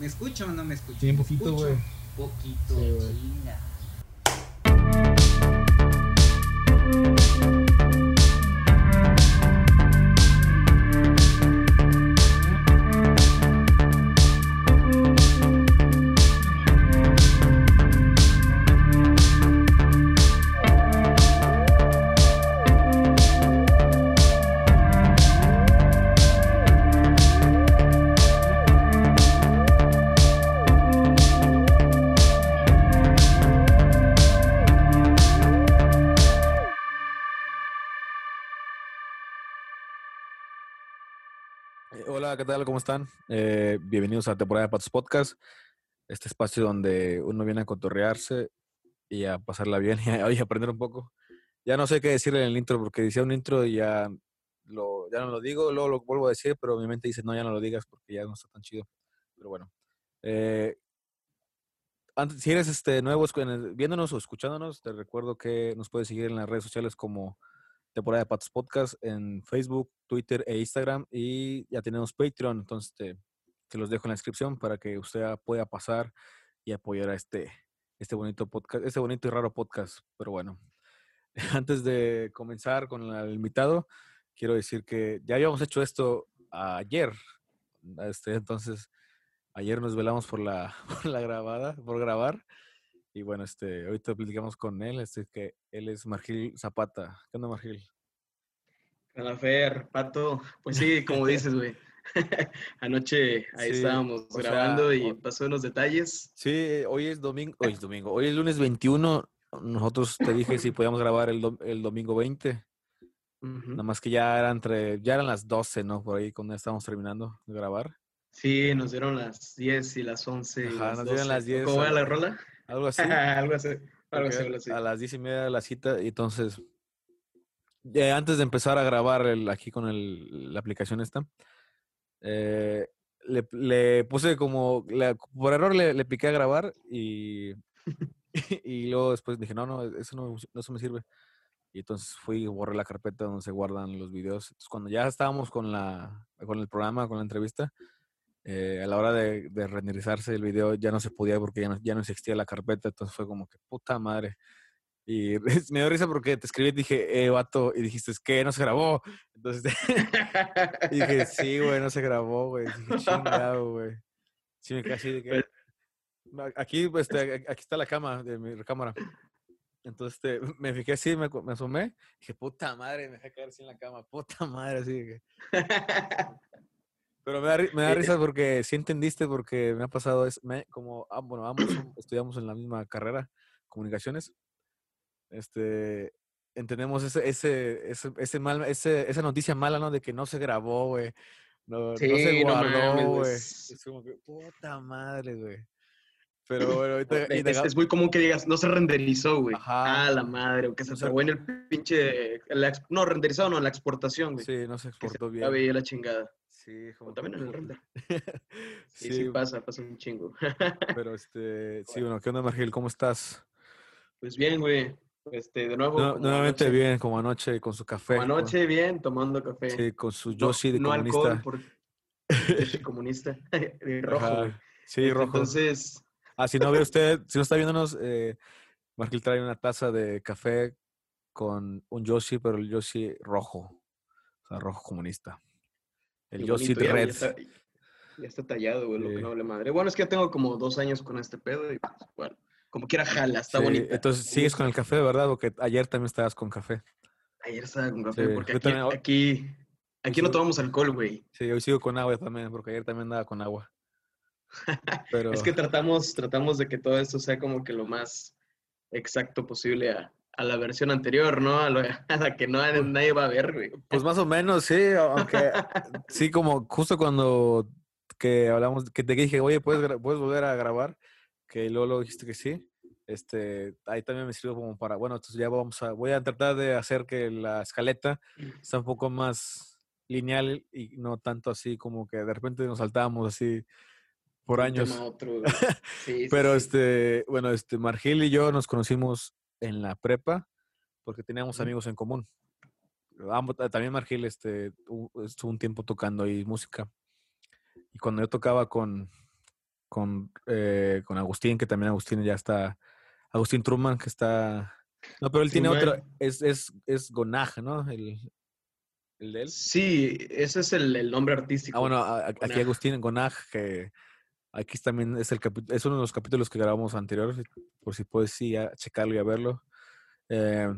¿Me escucho o no me escucho? Sí, un ¿Me poquito, güey. Poquito, Sí, chinga. Tal? ¿Cómo están? Eh, bienvenidos a la temporada de Patos Podcast, este espacio donde uno viene a cotorrearse y a pasarla bien y a, aprender un poco. Ya no sé qué decirle en el intro porque decía un intro y ya, ya no lo digo, luego lo vuelvo a decir, pero mi mente dice, no, ya no lo digas porque ya no está tan chido. Pero bueno. Eh, si eres este, nuevo viéndonos o escuchándonos, te recuerdo que nos puedes seguir en las redes sociales como temporada de Patos Podcast en Facebook, Twitter e Instagram. Y ya tenemos Patreon, entonces te, te los dejo en la descripción para que usted pueda pasar y apoyar a este, este bonito podcast, este bonito y raro podcast. Pero bueno, antes de comenzar con el invitado, quiero decir que ya habíamos hecho esto ayer. Este, entonces, ayer nos velamos por la, por la grabada, por grabar. Y bueno, este, ahorita platicamos con él, este que él es Margil Zapata. ¿Qué onda, Margil? Calafer, Pato, pues sí, como dices, güey. Anoche ahí Sí, estábamos sea, grabando y pasó unos detalles. Sí, hoy es domingo, hoy es domingo, hoy es lunes 21. Nosotros te dije si podíamos grabar el, dom- el domingo 20. Ujú. Nada más que ya eran entre, ya eran las 12, ¿no? Por ahí cuando estábamos terminando de grabar. Sí, nos dieron las 10 y las 11. y Ajá, las nos dieron 12. las 10 ¿Cómo va a- la rola? Algo así. algo así. Algo porque así, algo así. A las 10 y media de la cita. Y entonces, eh, antes de empezar a grabar el, aquí con el, la aplicación esta, eh, le, le puse como, le- por error le, le piqué a grabar y, y luego después dije, no, no, eso no, no eso me sirve. Y entonces fui y borré la carpeta donde se guardan los videos. Entonces, cuando ya estábamos con, la, con el programa, con la entrevista, eh, a la hora de, de renderizarse el video ya no se podía porque ya no, ya no existía la carpeta. Entonces fue como que puta madre. Y me dio risa porque te escribí y dije, eh, vato, y dijiste, ¿qué? No se grabó. Entonces y dije, sí, güey, no se grabó, güey. Dije, chingado, güey. Sí, me así de que. "Ma- Aquí, pues, este, aquí está la cama de mi recámara. Entonces, este, me fijé así, me, me asomé. Dije, puta madre, me dejé caer así en la cama. Puta madre, así que. Pero me da, me da Eh, risa porque sí entendiste, porque me ha pasado, es, me- como, ah, bueno, ambos estudiamos en la misma carrera, comunicaciones. Este, entendemos ese, ese, ese, ese mal, ese, esa noticia mala, ¿no? De que no se grabó, güey. No, no se Sí, no mames, guardó, güey, güey. es- como que, puta madre, güey. Pero bueno, ahorita. Es, te- es muy común que digas, no se renderizó, güey. Ajá. Ah, la madre, o que se No se- trabó en el pinche. la no, renderizado, no, la exportación, güey. sí, no se que se exportó bien. acabe ahí la chingada. Sí, como O también en el render. Sí, sí, Sí, pasa, pasa un chingo. pero este, sí, bueno, ¿qué onda, Margil? ¿Cómo estás? Pues bien, güey. Este, de nuevo. Nuevamente anoche- bien, como anoche, con su café. Como anoche, bien, tomando café. Sí, con su No- Yoshi de no comunista. alcohol, por Yoshi comunista. de rojo, Ajá. Sí, Este, rojo. Entonces, Ah, si no ve usted, si no está viéndonos, eh, Margil trae una taza de café con un Yoshi, pero el Yoshi rojo. O sea, rojo comunista. El y Yoshi bonito, ya, ya Red. está, ya está tallado, güey, lo que no hable madre. Bueno, es que ya tengo como dos años con este pedo y pues, bueno, como quiera jala, está Sí, bonita. Entonces, sigues con el café, ¿verdad? Porque ayer también estabas con café. Ayer estaba con café, Sí, porque aquí, también- aquí, aquí no tomamos alcohol, güey. Sí, hoy sigo con agua también, porque ayer también andaba con agua. Pero, Es que tratamos, tratamos de que todo esto sea como que lo más exacto posible a, a la versión anterior, ¿no? A, lo- a la que no nadie va a ver, güey. pues más o menos, sí, aunque sí, como justo cuando que hablamos, que te dije, oye, ¿puedes, puedes volver a grabar? Que luego, dijiste que sí. Este, ahí también me sirvió como para, bueno, entonces ya vamos a, voy a tratar de hacer que la escaleta sea un poco más lineal y no tanto así como que de repente nos saltábamos así por años. otro, sí, Pero sí. este, bueno, este, Margil y yo nos conocimos en la prepa porque teníamos amigos en común. También Margil este, estuvo un tiempo tocando ahí música. Y cuando yo tocaba con, con, eh, con Agustín, que también Agustín ya está, Agustín Truman, que está... No, pero él tiene otro, es, es, es Gonaj, ¿no? El, el de él. Sí, ese es el, el nombre artístico. Ah, bueno, aquí Gonaj. Agustín Gonaj, que aquí también es, el es uno de los capítulos que grabamos anteriores, por si puedes sí, a checarlo y a verlo. Eh,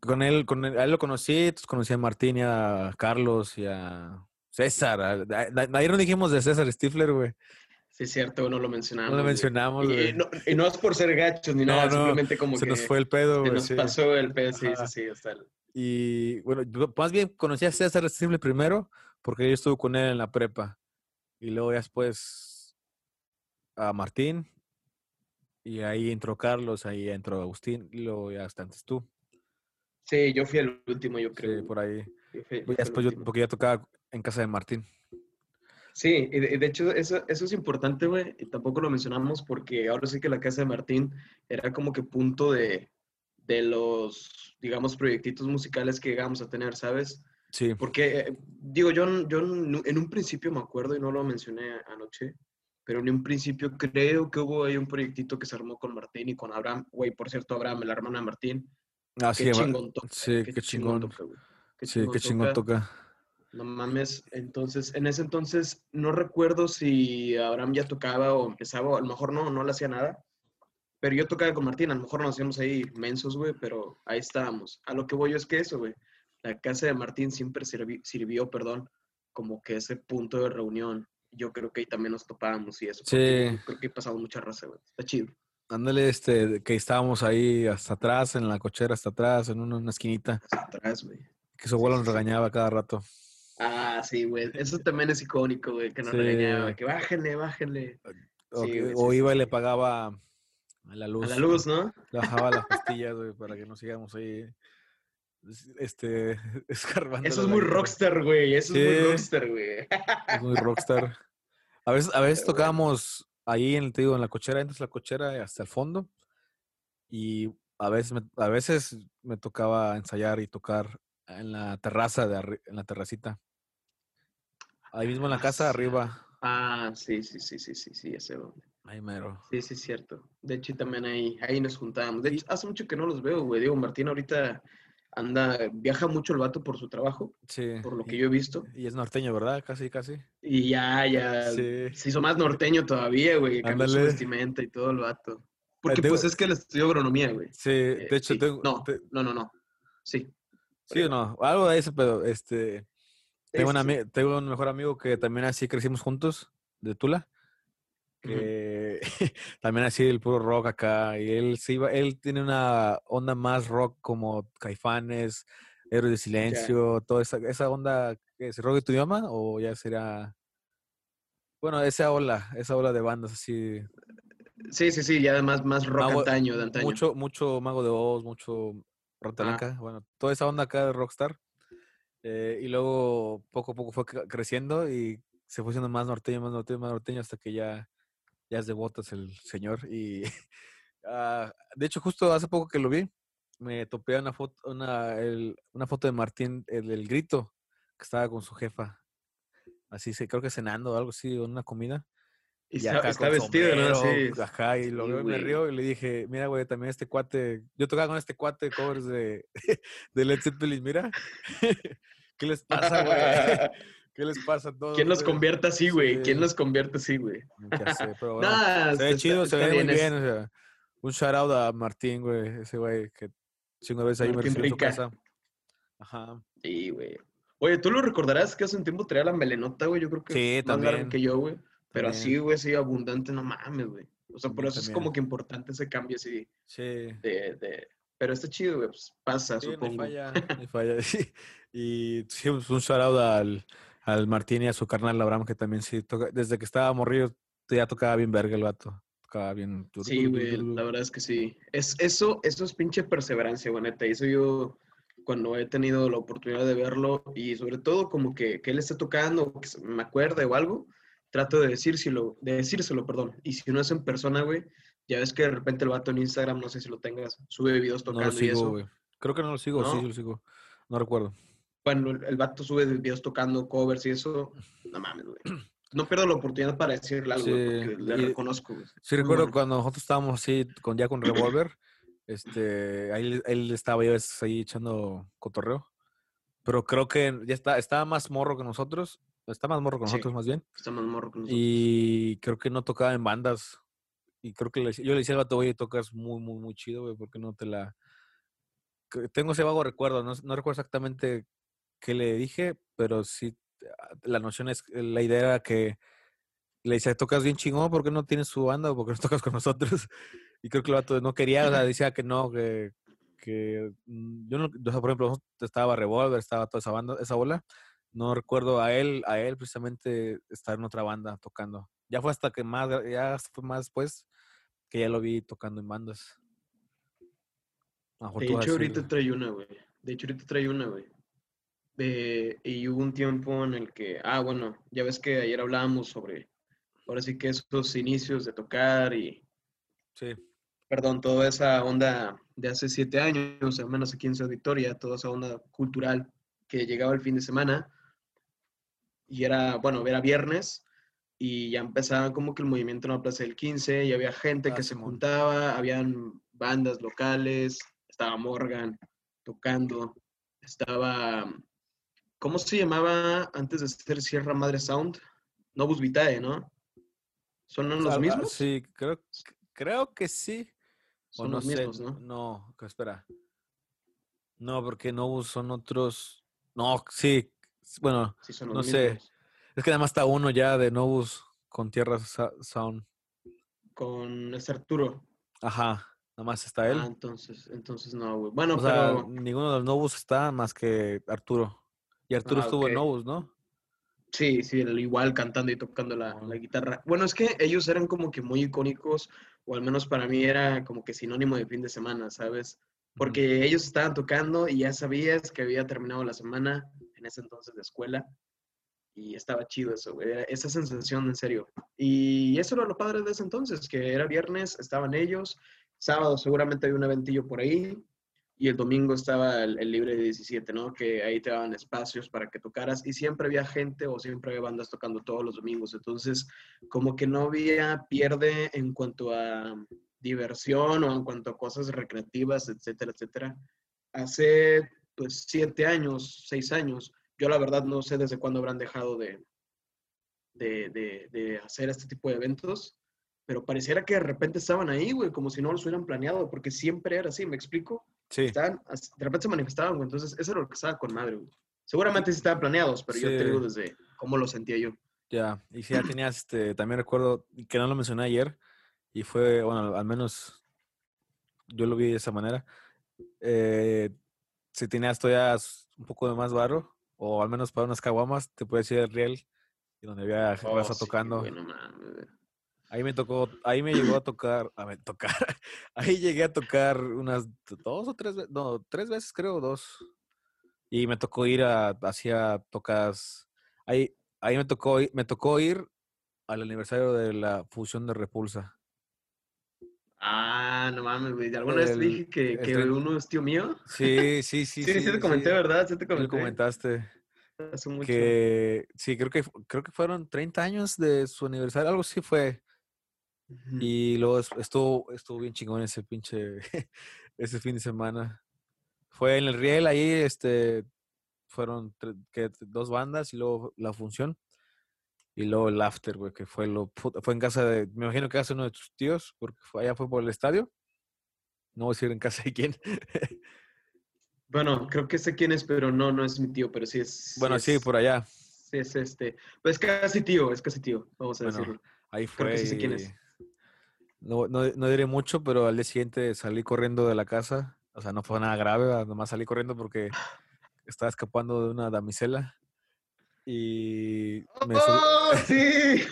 con él, con él, a él lo conocí, entonces conocí a Martín y a Carlos y a César. a- a- Ayer no dijimos de César Stifler, güey. Sí, cierto, no lo mencionamos. No lo mencionamos, Y, güey. y no, y no es por ser gachos ni No, nada, no, simplemente como Se que nos fue el pedo, se güey. nos sí. pasó el pedo, sí, sí, sí, hasta el- Y bueno, más bien conocí a César Stifler primero porque yo estuve con él en la prepa. Y luego ya después a Martín. Y ahí entró Carlos, ahí entró Agustín. Y luego ya hasta antes tú. Sí, yo fui el último, yo creo. Sí, por ahí. Yo fui- después yo, porque ya tocaba en casa de Martín. Sí, y de, y de hecho eso, eso es importante, güey, y tampoco lo mencionamos porque ahora sí que la casa de Martín era como que punto de, de los, digamos, proyectitos musicales que llegamos a tener, ¿sabes? Sí. Porque, eh, digo, yo, yo en un principio me acuerdo y no lo mencioné anoche, pero en un principio creo que hubo ahí un proyectito que se armó con Martín y con Abraham, güey, por cierto, Abraham, la hermana de Martín, Ah, qué sí, chingón toca, sí, qué qué chingón. toca, güey, qué sí, qué chingón toca. no mames, entonces, en ese entonces, no recuerdo si Abraham ya tocaba o empezaba, a lo mejor no, no le hacía nada, pero yo tocaba con Martín, a lo mejor nos hacíamos ahí mensos, güey, pero ahí estábamos. A lo que voy yo es que eso, güey, la casa de Martín siempre sirvi- sirvió, perdón, como que ese punto de reunión. Yo creo que ahí también nos topábamos y eso. Sí. yo Creo que pasamos mucha raza, güey. Está chido. Ándale, este, que estábamos ahí hasta atrás, en la cochera hasta atrás, en una, una esquinita. Hacia atrás, güey. Que su abuelo nos regañaba cada rato. Ah, sí, güey. Eso también es icónico, güey, que nos Sí. regañaba, que bájenle, bájenle. O, Sí, que- güey, o sí, iba y le pagaba a la luz. A la luz, ¿no? Le bajaba las pastillas, güey, para que no sigamos ahí. Es- Este, escarbando. Eso es muy rockstar, güey. Eso es Sí. muy rockstar, güey. Es muy rockstar. A veces, a veces tocábamos ahí en, te digo, en la cochera, entras a la cochera hasta el fondo. Y a veces, me, a veces me tocaba ensayar y tocar en la terraza, de en la terracita. Ahí mismo en la casa, arriba. Ah, sí, sí, sí, sí, sí, sí, ya sé dónde. Ahí mero. Sí, sí, es cierto. De hecho, también ahí, ahí nos juntábamos. De hecho, hace mucho que no los veo, güey. Digo, Martín ahorita anda, viaja mucho el vato por su trabajo, Sí. por lo que yo he visto. y es norteño, ¿verdad? Casi, casi. Y ya, ya, Sí. se hizo más norteño todavía, güey. Cambió su vestimenta y todo el vato. Porque digo- pues es que él estudió agronomía, güey. Sí, Eh, de hecho, sí. tengo, No, te- no, no, no. Sí. sí o no, algo de eso, pero este, tengo, un sí, sí. ami- tengo un mejor amigo que también así crecimos juntos, de Tula, Que también así el puro rock acá, y él se iba, él tiene una onda más rock como Caifanes, Héroes de Silencio, toda esa, esa onda, ¿qué ¿es rock de tu idioma? O ya será, bueno, esa ola, esa ola de bandas así, Sí, sí, sí, ya además más rock Mago- antaño, de antaño. mucho, mucho Mago de Oz, mucho Rotalanca, bueno, toda esa onda acá de Rockstar. eh, y luego poco a poco fue cre- creciendo y se fue siendo más norteño, más norteño, más norteño hasta que ya, ya es de botas el señor. Y ah, de hecho, justo hace poco que lo vi, me topé una foto, una, el- una foto de Martín, el del grito, que estaba con su jefa. Así, se, creo que cenando o algo así, en una comida. Y Y está, acá está con vestido, ¿no? Sí. Ajá, y lo Sí, veo y me río y le dije, mira, güey, también este cuate, yo tocaba con este cuate covers de, de Led Zeppelin, mira. ¿Qué les pasa, güey? ¿Qué les pasa a todos? ¿Quién güey? convierte así, güey? ¿Quién nos convierte así, güey? Bueno, Nah, se ve chido, se ve muy bien, o sea, un shout out a Martín, güey, ese güey que chingo veces ahí me en su casa. Ajá. Sí, güey. Oye, tú lo recordarás que hace un tiempo traía la melenota, güey. Yo creo que Sí, más también. que yo, güey. Pero así, güey, así abundante, no mames, güey. O sea, por También, eso es como que importante ese cambio así Sí. de... de... Pero está chido, güey. Pues pasa, Sí, supongo. falla, no hay falla. sí. Y sí, pues, un shout out al, al Martín y a su carnal Abraham, que también sí toca, desde que estaba morrido, ya tocaba bien verga el vato. Tocaba bien. Sí, güey, la verdad es que sí. Es, eso, eso es pinche perseverancia, güey, neta. Eso yo, cuando he tenido la oportunidad de verlo y sobre todo como que, que él esté tocando, que me acuerde o algo, trato de decírselo, de decírselo, perdón. Y si no es en persona, güey, ya ves que de repente el vato en Instagram, no sé si lo tengas, sube videos No lo tocando y sigo, eso. güey. Creo que no lo sigo, sí, ¿No? sí lo sigo. No recuerdo. Cuando el, vato sube videos tocando covers y eso, no mames, güey. no pierdo la oportunidad para decirle algo, Sí, porque le y- reconozco, güey. Sí, recuerdo cuando nosotros estábamos así, con, ya con revólver, este, ahí él estaba yo ahí echando cotorreo. Pero creo que ya está, estaba más morro que nosotros. Está más morro que Sí. nosotros, más bien. Está más morro que nosotros. Y creo que no tocaba en bandas. Y creo que le, yo le decía al vato, oye, tocas muy, muy, muy chido, güey, ¿por qué no te la...? Tengo ese vago recuerdo, no, no recuerdo exactamente qué le dije, pero sí, ah, la noción es, la idea era que le decía, tocas bien chingón, ¿por qué no tienes su banda o por qué no tocas con nosotros? Y creo que el vato no quería, o sea, decía que no, que, que mm, yo no, o sea, por ejemplo, estaba Revolver, estaba toda esa banda, esa bola, no recuerdo a él, a él precisamente estar en otra banda tocando. Ya fue hasta que más, ya fue más después que ya lo vi tocando en bandas. De hecho, ahorita trae una, güey. De hecho, ahorita trae una, güey. Y hubo un tiempo en el que, ah, bueno, ya ves que ayer hablábamos sobre, ahora sí que esos inicios de tocar y, Sí, perdón, toda esa onda de hace siete años, al menos aquí en Ciudad Victoria, toda esa onda cultural que llegaba el fin de semana. Y era, bueno, era viernes y ya empezaba como que el movimiento en la Plaza del 15 y había gente Ah, que se juntaba, habían bandas locales, estaba Morgan tocando, estaba, ¿cómo se llamaba antes de ser Sierra Madre Sound? Novus Vitae, ¿no? ¿Son los ah, mismos? Sí, creo, creo que sí. O Son no los sé, mismos, ¿no? No, espera. No, porque Novus son otros. No, sí. Bueno, Sí, son los no sé. es que nada más está uno ya de Novus con Tierra Sound. Con este Arturo. Ajá, nada más está él. Ah, entonces, entonces no, güey. Bueno, o sea, pero ninguno de los Novus está más que Arturo. Y Arturo Ah, estuvo en ok. Novus, ¿no? sí, sí, igual cantando y tocando la, la guitarra. Bueno, es que ellos eran como que muy icónicos, o al menos para mí era como que sinónimo de fin de semana, ¿sabes? Porque ellos estaban tocando y ya sabías que había terminado la semana, en ese entonces de escuela, y estaba chido eso, güey, esa sensación en serio. Y eso era lo padre de ese entonces, que era viernes, estaban ellos, sábado seguramente había un eventillo por ahí, y el domingo estaba el, libre de 17, ¿no? Que ahí te daban espacios para que tocaras, y siempre había gente o siempre había bandas tocando todos los domingos, entonces como que no había pierde en cuanto a diversión o en cuanto a cosas recreativas, etcétera, etcétera. Hace pues siete años, seis años, yo la verdad no sé desde cuándo habrán dejado de, de, de- de hacer este tipo de eventos, pero pareciera que de repente estaban ahí, güey, como si no los hubieran planeado, porque siempre era así, ¿me explico? Sí. Estaban, de repente se manifestaban, güey, entonces eso era lo que estaba con madre, güey. Seguramente sí estaban planeados, pero yo te digo desde cómo lo sentía yo. Ya, y si ya tenías, este, también recuerdo que no lo mencioné ayer, y fue, bueno, al menos yo lo vi de esa manera. eh, si tenías todavía un poco de más barro, o al menos para unas caguamas, te puedes ir al riel, y donde había Oh, raza sí, tocando. güey, no mames, güey. Ahí me tocó, ahí me llegó a tocar, a ver, tocar, ahí llegué a tocar unas dos o tres veces, no, tres veces creo, dos. Y me tocó ir a, hacia tocas, ahí, ahí me tocó, me tocó ir al aniversario de la fusión de Repulsa. Ah, no mames, güey. ¿Alguna vez te El- dije que, el que tren- uno es tío mío? Sí, sí, sí. Sí, sí, te comenté, ¿verdad? Sí te Sí comenté. comentaste. Hace mucho. Que sí, creo que creo que fueron 30 años de su aniversario, algo así fue. Y luego es- estuvo, estuvo bien chingón ese pinche, ese fin de semana. Fue en el Riel, ahí este, fueron que, dos bandas y luego la función. Y luego el after, güey, que fue lo fue en casa de, me imagino que casa de uno de tus tíos, porque fue, allá fue por el estadio. No voy a decir en casa de quién. Bueno, creo que sé quién es, pero no, no es mi tío, pero sí es. bueno, sí, es- por allá. Sí, es este. Pues es casi tío, es casi tío, vamos a Bueno, decirlo. Ahí Creo fue. que sí sé quién es. No, no, no diré mucho, pero al día siguiente salí corriendo de la casa. O sea, no fue nada grave, ¿verdad? nomás salí corriendo porque estaba escapando de una damisela. Y me, ¡Oh, sí!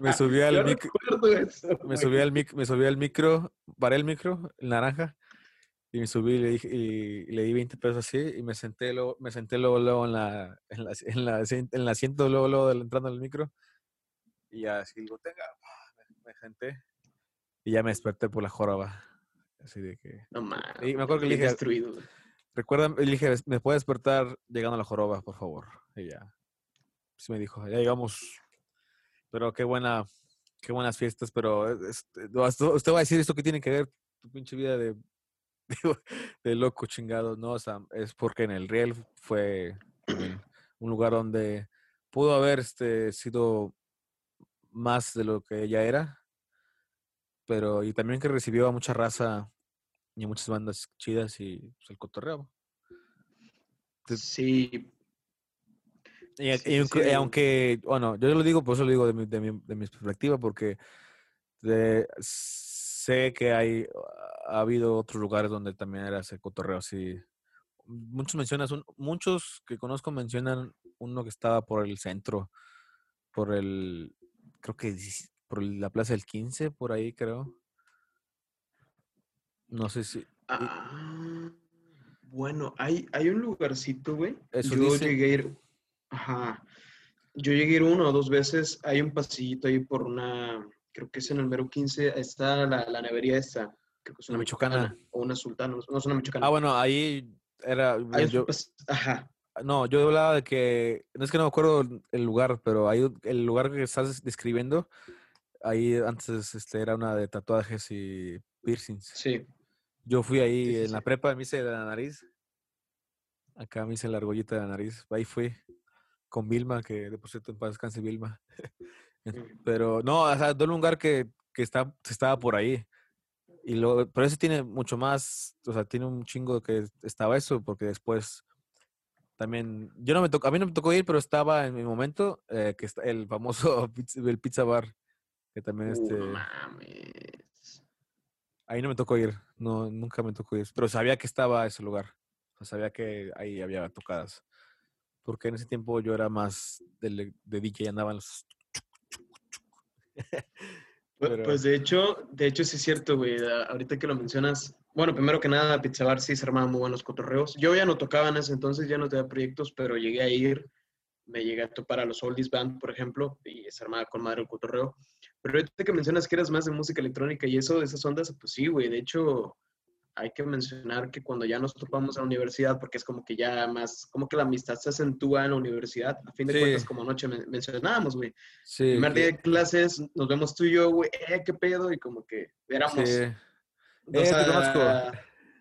me subí al Yo mic- recuerdo eso, me subí al mic- me subí al micro, paré el micro, el naranja, y me subí y le, dije, y le di 20 pesos así, y me senté luego, me senté luego, luego en la, en la, en la, en el asiento, luego, luego del- entrando al micro, y así digo, tenga, senté, y ya me desperté por la joroba. Así de que, No mames. Y me acuerdo que le dije- destruido, recuerda, le dije, ¿me puede despertar llegando a la joroba, por favor? Y ya. sí me dijo, ya llegamos. Pero qué buena, qué buenas fiestas, pero este, usted va a decir esto que tiene que ver tu pinche vida de, de, de loco chingado, ¿no? O sea, es porque en el Riel fue un lugar donde pudo haber este, sido más de lo que ella era, pero y también que recibió a mucha raza y a muchas bandas chidas y pues, el cotorreo. Sí, Y, Sí, y sí, aunque, bueno, yo lo digo, por eso lo digo de mi, de mi, de mi perspectiva, porque de- sé que hay, ha habido otros lugares donde también era ese cotorreo así. Muchos mencionan, un- muchos que conozco mencionan uno que estaba por el centro, por el, creo que por la Plaza del 15, por ahí creo. No sé si, Ah, bueno, hay, hay un lugarcito, güey. Eso Yo dice. llegué a ir. Ajá. Yo llegué a ir una o dos veces. Hay un pasillito ahí por una. Creo que es en el mero 15. Está la, la nevería esta. Creo que es una michoacana. O una sultana. No es una michoacana. ah, bueno, ahí era, Hay yo, Ajá. No, yo hablaba de que, no es que no me acuerdo el lugar, pero ahí el lugar que estás describiendo, ahí antes este, era una de tatuajes y piercings. Sí. Yo fui ahí Sí, sí, en la prepa, me hice de la nariz. Acá me hice la argollita de la nariz. Ahí fui con Vilma, que de por cierto en paz descanse Vilma. Mm. Pero no, o sea, de un lugar que, que está, estaba por ahí. Y luego, pero ese tiene mucho más, o sea, tiene un chingo que estaba eso, porque después también, yo no me tocó, a mí no me tocó ir, pero estaba en mi momento, eh, que está el famoso pizza, el pizza bar, que también Uh, este, no mames. ahí no me tocó ir, no, nunca me tocó ir, pero sabía que estaba ese lugar, o sea, sabía que ahí había tocadas, porque en ese tiempo yo era más de, de DJ y andaban los... Pu- Pero- Pues de hecho, de hecho sí es cierto, güey. Ahorita que lo mencionas, bueno, primero que nada, Pizza Bar sí se armaban muy buenos cotorreos. Yo ya no tocaba en ese entonces, ya no tenía proyectos, pero llegué a ir, me llegué a topar a los Oldies Band, por ejemplo, y se armaba con madre el cotorreo. Pero ahorita que mencionas que eras más de música electrónica y eso, de esas ondas, pues sí, güey. De hecho, hay que mencionar que cuando ya nos topamos en la universidad, porque es como que ya más, como que la amistad se acentúa en la universidad, a fin de Sí. cuentas, como anoche men- mencionábamos, güey. Sí, Primer día de clases, nos vemos tú y yo, güey, eh, qué pedo, y como que éramos. sí. Eh, te conozco.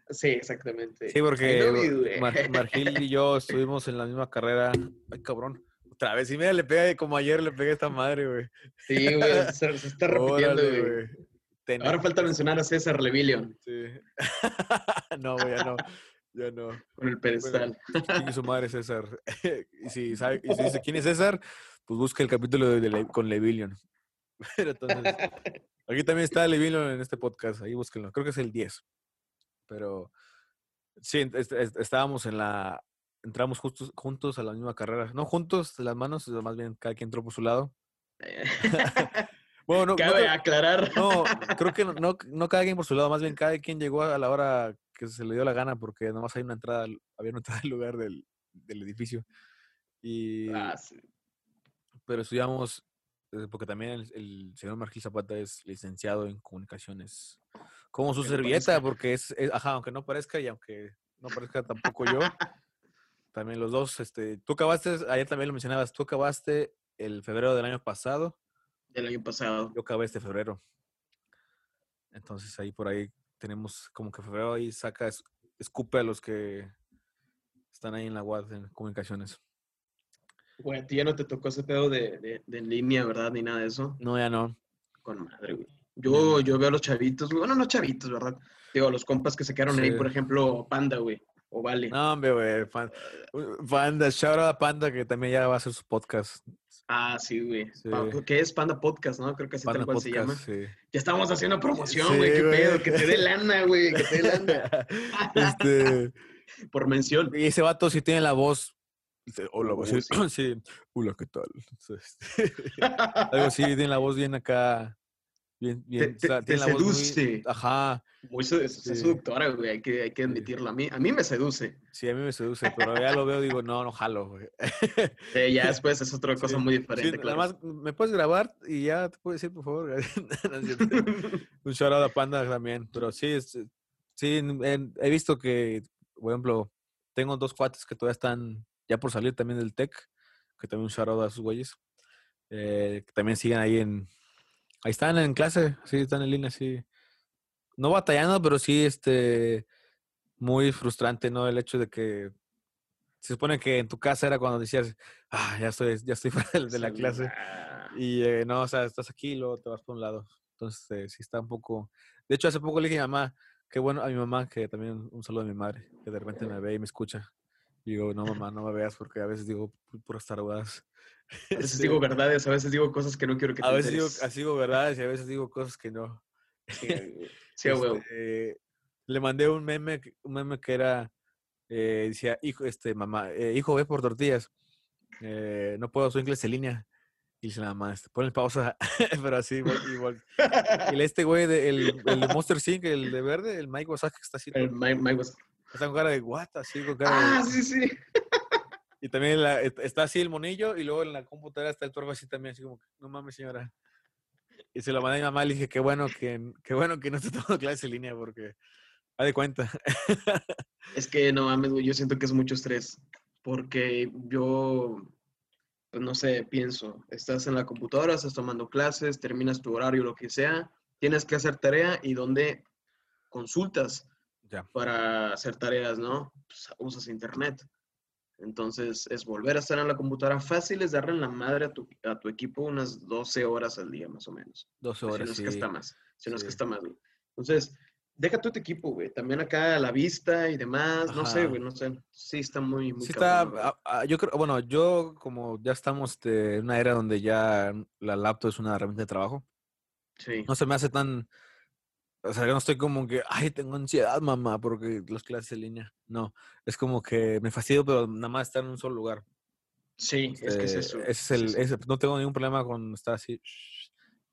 Sí, exactí. Sí, porque. Mar- Margil y yo estuvimos en la misma carrera. Ay, cabrón. Otra vez. Y mira, le pegué como ayer le pegué a esta madre, güey. Sí, güey, se, se está repitiendo, güey. Ten- Ahora falta mencionar a César Levillion Sí. no, güey, ya no. Ya no. con el pedestal. Chingue su madre César. y, si sabe, y si dice quién es César, pues busca el capítulo de, de Le- con Levillion. Pero entonces, aquí también está Levillion en este podcast. Ahí búsquenlo. Creo que es el 10. Pero sí, est- est- est- estábamos en la. Entramos justos, juntos a la misma carrera. No juntos las manos, más bien cada quien entró por su lado. Bueno, no, no Cabe creo- aclarar. no, creo que no, no, no cada quien por su lado, más bien cada quien llegó a la hora que se le dio la gana, porque nomás hay una entrada, había una entrada al lugar del, del edificio. Y, Ah, sí. pero estudiamos, eh, porque también el, el señor Margil Zapata es licenciado en comunicaciones, como su Aunque no servilleta, parezca. porque es, es- ajá, aunque no parezca y aunque no parezca tampoco yo, también los dos, este, tú acabaste, ayer también lo mencionabas, tú acabaste el febrero del año pasado Del año pasado. yo acabé este febrero. Entonces ahí por ahí tenemos como que febrero ahí saca, es- escupe a los que están ahí en la UAD en comunicaciones. Güey, a ti ya no te tocó ese pedo de, de, de en línea, ¿verdad? Ni nada de eso. No, ya no. Con madre, güey. Yo, yo veo a los chavitos. Bueno, no chavitos, ¿verdad? Digo, los compas que se quedaron ahí, por ejemplo, Panda, güey. O Vale. No, hombre, güey. pan- Panda, shout out a Panda que también ya va a hacer su podcast. Ah, sí, güey. Sí. ¿Qué es Panda Podcast, no? Creo que así Panda tal cual se llama. Sí. Ya estamos haciendo promoción, Sí, güey. ¿Qué güey. pedo? Que te dé lana, güey. Que te dé lana. este, Por mención. y ese vato sí tiene la voz. Hola, Uh, sí. Hola, ¿qué tal? Entonces, Algo así, tiene la voz bien acá. Bien, bien. te- o sea, te tiene la voz muy- seduce. Ajá. Muy sedu- es Sí. seductora, güey. Hay que, hay que admitirlo. A mí, a mí me seduce. Sí, a mí me seduce, pero ya lo veo y digo, no, no jalo, güey. Sí, ya después es otra cosa Sí, muy Sí, diferente, nada claro. más me puedes grabar y ya te puedo decir, por favor. Un shout out a Panda también, pero sí, es- sí, en- en- he visto que, por ejemplo, tengo dos cuates que todavía están ya por salir también del TEC, que también un shout out a sus güeyes. Eh, que también siguen ahí en. Ahí están en clase, sí, están en línea, sí. No batallando, pero sí, este. Muy frustrante, ¿no? El hecho de que. Se supone que en tu casa era cuando decías, ah, ya estoy, ya estoy fuera de, la clase. Y eh, no, o sea, estás aquí y luego te vas por un lado. Entonces, eh, sí está un poco. De hecho, hace poco le dije a mi mamá, qué bueno, a mi mamá, que también un saludo a mi madre, que de repente me ve y me escucha. Y digo, no, mamá, no me veas porque a veces digo pu- puras tarugadas. A veces digo verdades, a veces digo cosas que no quiero que te A veces digo, así digo verdades y a veces digo cosas que no. Sí. Este, le mandé un meme, un meme que era, eh, decía, hijo, este, mamá, eh, hijo, ve por tortillas. Eh, no puedo, soy inglés en línea. Y dice la mamá, este, ponle pausa, pero así, igual. igual. Y el este güey, de, el, el de Monster Inc., el de verde, el Mike Wazaki, que está así, El Mike- Mike está con cara de what, así con cara Ah, de... sí, sí. Y también la- está así el monillo y luego en la computadora está el tuervo así también, así como, no mames, señora. Y se lo mandé a mi mamá y le dije, qué bueno que, qué bueno que no te tomando clases en línea porque, haz de cuenta. Es que no mames, güey, yo siento que es mucho estrés. Porque yo, pues no sé, pienso, estás en la computadora, estás tomando clases, terminas tu horario, lo que sea, tienes que hacer tarea y donde consultas Ya. para hacer tareas, ¿no? Pues, usas internet. Entonces, es volver a estar en la computadora. Fácil es darle en la madre a tu, a tu equipo unas 12 horas al día, más o menos. 12 Si no horas, es sí. que está más. Si no es que está más, güey. Entonces, deja tu equipo, güey. También acá a la vista y demás. No sé, Ajá. güey, no sé. Sí, está muy, muy Sí está, cabrón, güey. ah, ah, yo creo, bueno, yo como ya estamos este, en una era donde ya la laptop es una herramienta de trabajo, Sí. no se me hace tan, o sea, yo no estoy como que, ay, tengo ansiedad, mamá, porque las clases en línea. No, es como que me fastidio, pero nada más estar en un solo lugar. Sí, es que es Eh, eso. ese es sí, el, sí. ese- no tengo ningún problema con estar así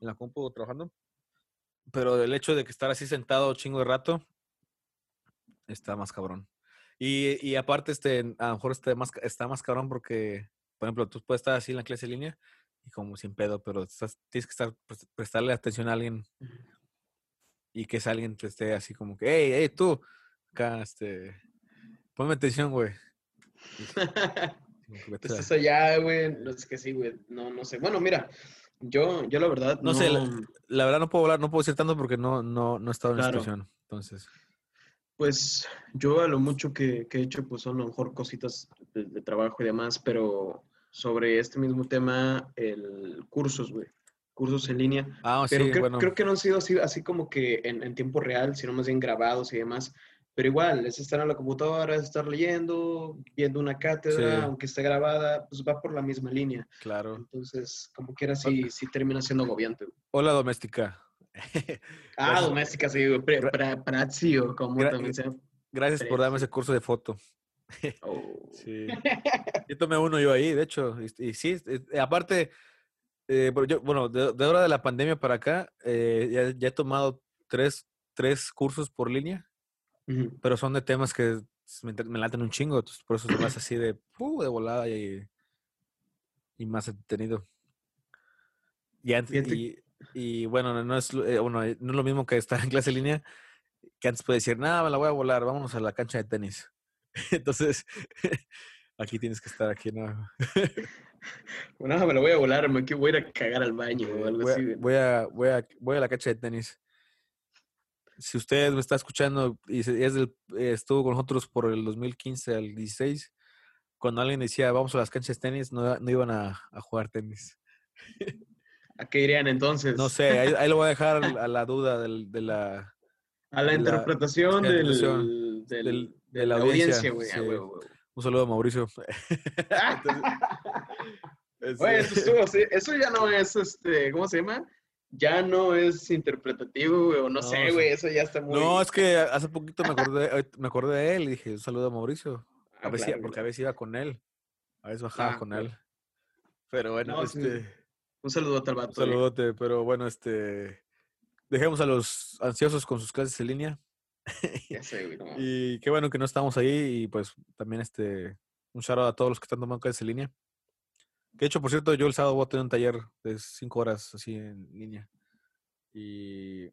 en la compu trabajando. Pero el hecho de que estar así sentado chingo de rato está más cabrón. Y, y aparte, este, a lo mejor este más, está más cabrón porque, por ejemplo, tú puedes estar así en la clase en línea y como sin pedo, pero estás- tienes que estar pres- prestarle atención a alguien y que alguien te esté así como que, hey, hey, tú, acá, este, ponme atención, güey. Y como que vete a- Estás allá, güey. No es que sí, güey. No, no sé. Bueno, mira, yo, yo la verdad. No sé, la- La verdad no puedo hablar, no puedo decir tanto porque no, no, no he estado en la situación. Entonces, Pues yo a lo mucho que, que he hecho, pues son a lo mejor cositas de, de trabajo y demás, pero sobre este mismo tema, el cursos, güey. Cursos en línea. ah, Pero sí, creo, bueno, creo que no han sido así, así como que en, en tiempo real, sino más bien grabados y demás. Pero igual, es estar en la computadora, es estar leyendo, viendo una cátedra, Sí. aunque esté grabada, pues va por la misma línea. claro. Entonces, como quiera, sí, sí termina siendo agobiante. Hola, doméstica. Ah, Gracias. doméstica, sí, pra- Prazio, como Gra- también se Gracias por darme ese curso de foto. Oh. Sí. Yo tomé uno yo ahí, de hecho. Y, y sí, aparte, eh, pero yo, bueno, de, de hora de la pandemia para acá, eh, ya, ya he tomado tres, tres cursos por línea, Ujú. pero son de temas que me, me laten un chingo, por eso es más así de, ¡pu! de volada y, y más entretenido. Y, antes, y, y bueno, no- es, eh, bueno, eh, no es lo mismo que estar en clase en línea, que antes puede decir, nada, me la voy a volar, vámonos a la cancha de tenis. Entonces, aquí tienes que estar aquí, ¿no? Bueno, me lo voy a volar, me voy a ir a cagar al baño o algo voy, a, así. voy, a, voy, a, voy a la cancha de tenis. Si usted me está escuchando y es del- estuvo con nosotros por el 2015 al 16, cuando alguien decía vamos a las canchas de tenis, no, no iban a, a jugar tenis. ¿A qué irían entonces? No sé, ahí, ahí lo voy a dejar a la duda del- de la... A la de interpretación la del, de, de la audiencia, güey. a sí. huevo, huevo. Un saludo a Mauricio. Este, Güey, eso, estuvo- sí, eso ya no es, este, ¿cómo se llama? Ya no es interpretativo, güey, o no, No, sé, sí. güey, eso ya está muy... No, es que hace poquito me acordé, ahorita me acordé de él y dije un saludo a Mauricio. A Ah, veces, claro, porque a veces iba con él. A veces bajaba Ah, con claro. él. Pero bueno, No, sí, este, Un saludo al un vato. güey. saludote. Pero bueno, este, dejemos a los ansiosos con sus clases en línea. Ya sé, güey, no. Y qué bueno que no estamos ahí. Y pues también este, un shout out a todos los que están tomando clases en línea. Que de hecho, por cierto, yo el sábado voy a tener un taller de cinco horas así en línea. Y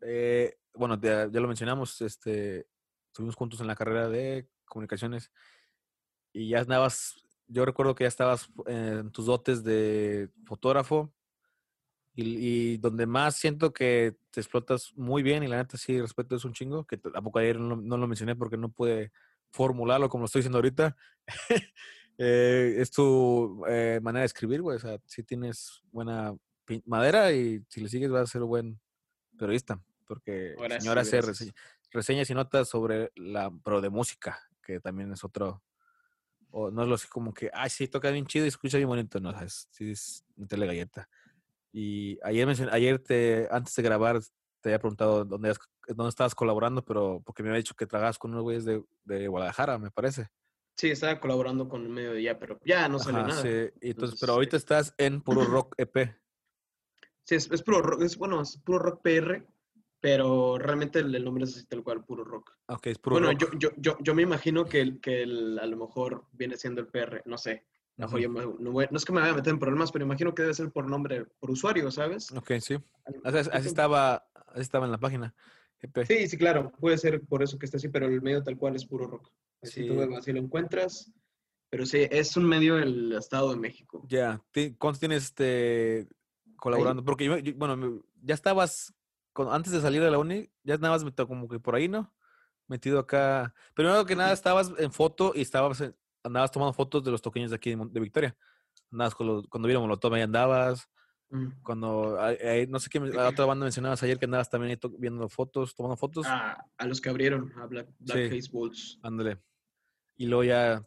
eh, bueno, ya, ya lo mencionamos, este, estuvimos juntos en la carrera de comunicaciones y ya andabas yo recuerdo que ya estabas en tus dotes de fotógrafo y, y donde más siento que te explotas muy bien y la neta sí respeto es un chingo, que tampoco ayer no, no lo mencioné porque no pude formularlo como lo estoy diciendo ahorita. eh, es tu eh, manera de escribir, güey. O sea, si tienes buena madera y si le sigues vas a ser buen periodista. Porque Ahora sí, señora hace rese- reseñas y notas sobre la, pero de música, que también es otro. O no es lo así como que, ay, sí, toca bien chido y escucha bien bonito. No, es, sí, es meterle galleta. Y ayer, ayer te, antes de grabar, te había preguntado dónde, dónde estabas colaborando, pero porque me había dicho que trabajabas con unos güeyes de, de Guadalajara, me parece. Sí, estaba colaborando con un medio de ya, pero ya no salió Ajá, nada. sí. Entonces, Entonces, pero ahorita estás en Puro Rock E EP. Sí, es, es puro rock, es bueno, es puro rock PR, pero realmente el, el nombre es así tal cual, puro rock. Ok, es Puro bueno, Rock. yo, yo, yo, yo me imagino que, el, que el- a lo mejor viene siendo el PR, no sé. Yo me- no, voy- no es que me vaya a meter en problemas, pero imagino que debe ser por nombre, por usuario, ¿sabes? Ok, sí. Así, estaba, así estaba en la página. E EP. Sí, sí, claro, puede ser por eso que está así, pero el medio tal cual es puro rock. Así, Sí. tú, así lo encuentras, pero sí, es un medio del Estado de México. Ya. Ti- ¿Cuánto tienes este colaborando? Porque yo, yo- bueno, ya estabas, con- antes de salir de la uni, ya andabas metido como que por ahí, ¿no? Metido acá. Primero que nada, estabas en foto y estabas, en- andabas tomando fotos de los toqueños de aquí de, de Victoria. Andabas con los, cuando vieron Molotov, ahí andabas. Mm. Cuando, ahí- ahí- no sé qué, la otra banda mencionabas ayer que andabas también ahí viendo fotos, tomando fotos. A, a los que abrieron, a Black, Black Sí. Ándale. Y luego ya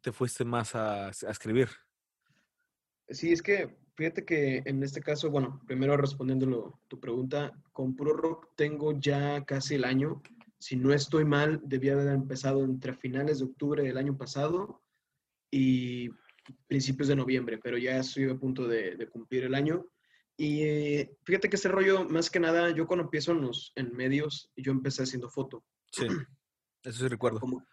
te fuiste más a, a escribir. Sí, es que fíjate que en este caso, bueno, primero respondiéndolo tu pregunta, con Puro Rock tengo ya casi el año. Si no estoy mal, debía haber empezado entre finales de octubre del año pasado y principios de noviembre, pero ya estoy a punto de, de cumplir el año. Y eh, fíjate que ese rollo, más que nada, yo cuando empiezo en, los, en medios, yo empecé haciendo foto. Sí. Eso sí recuerdo. Como,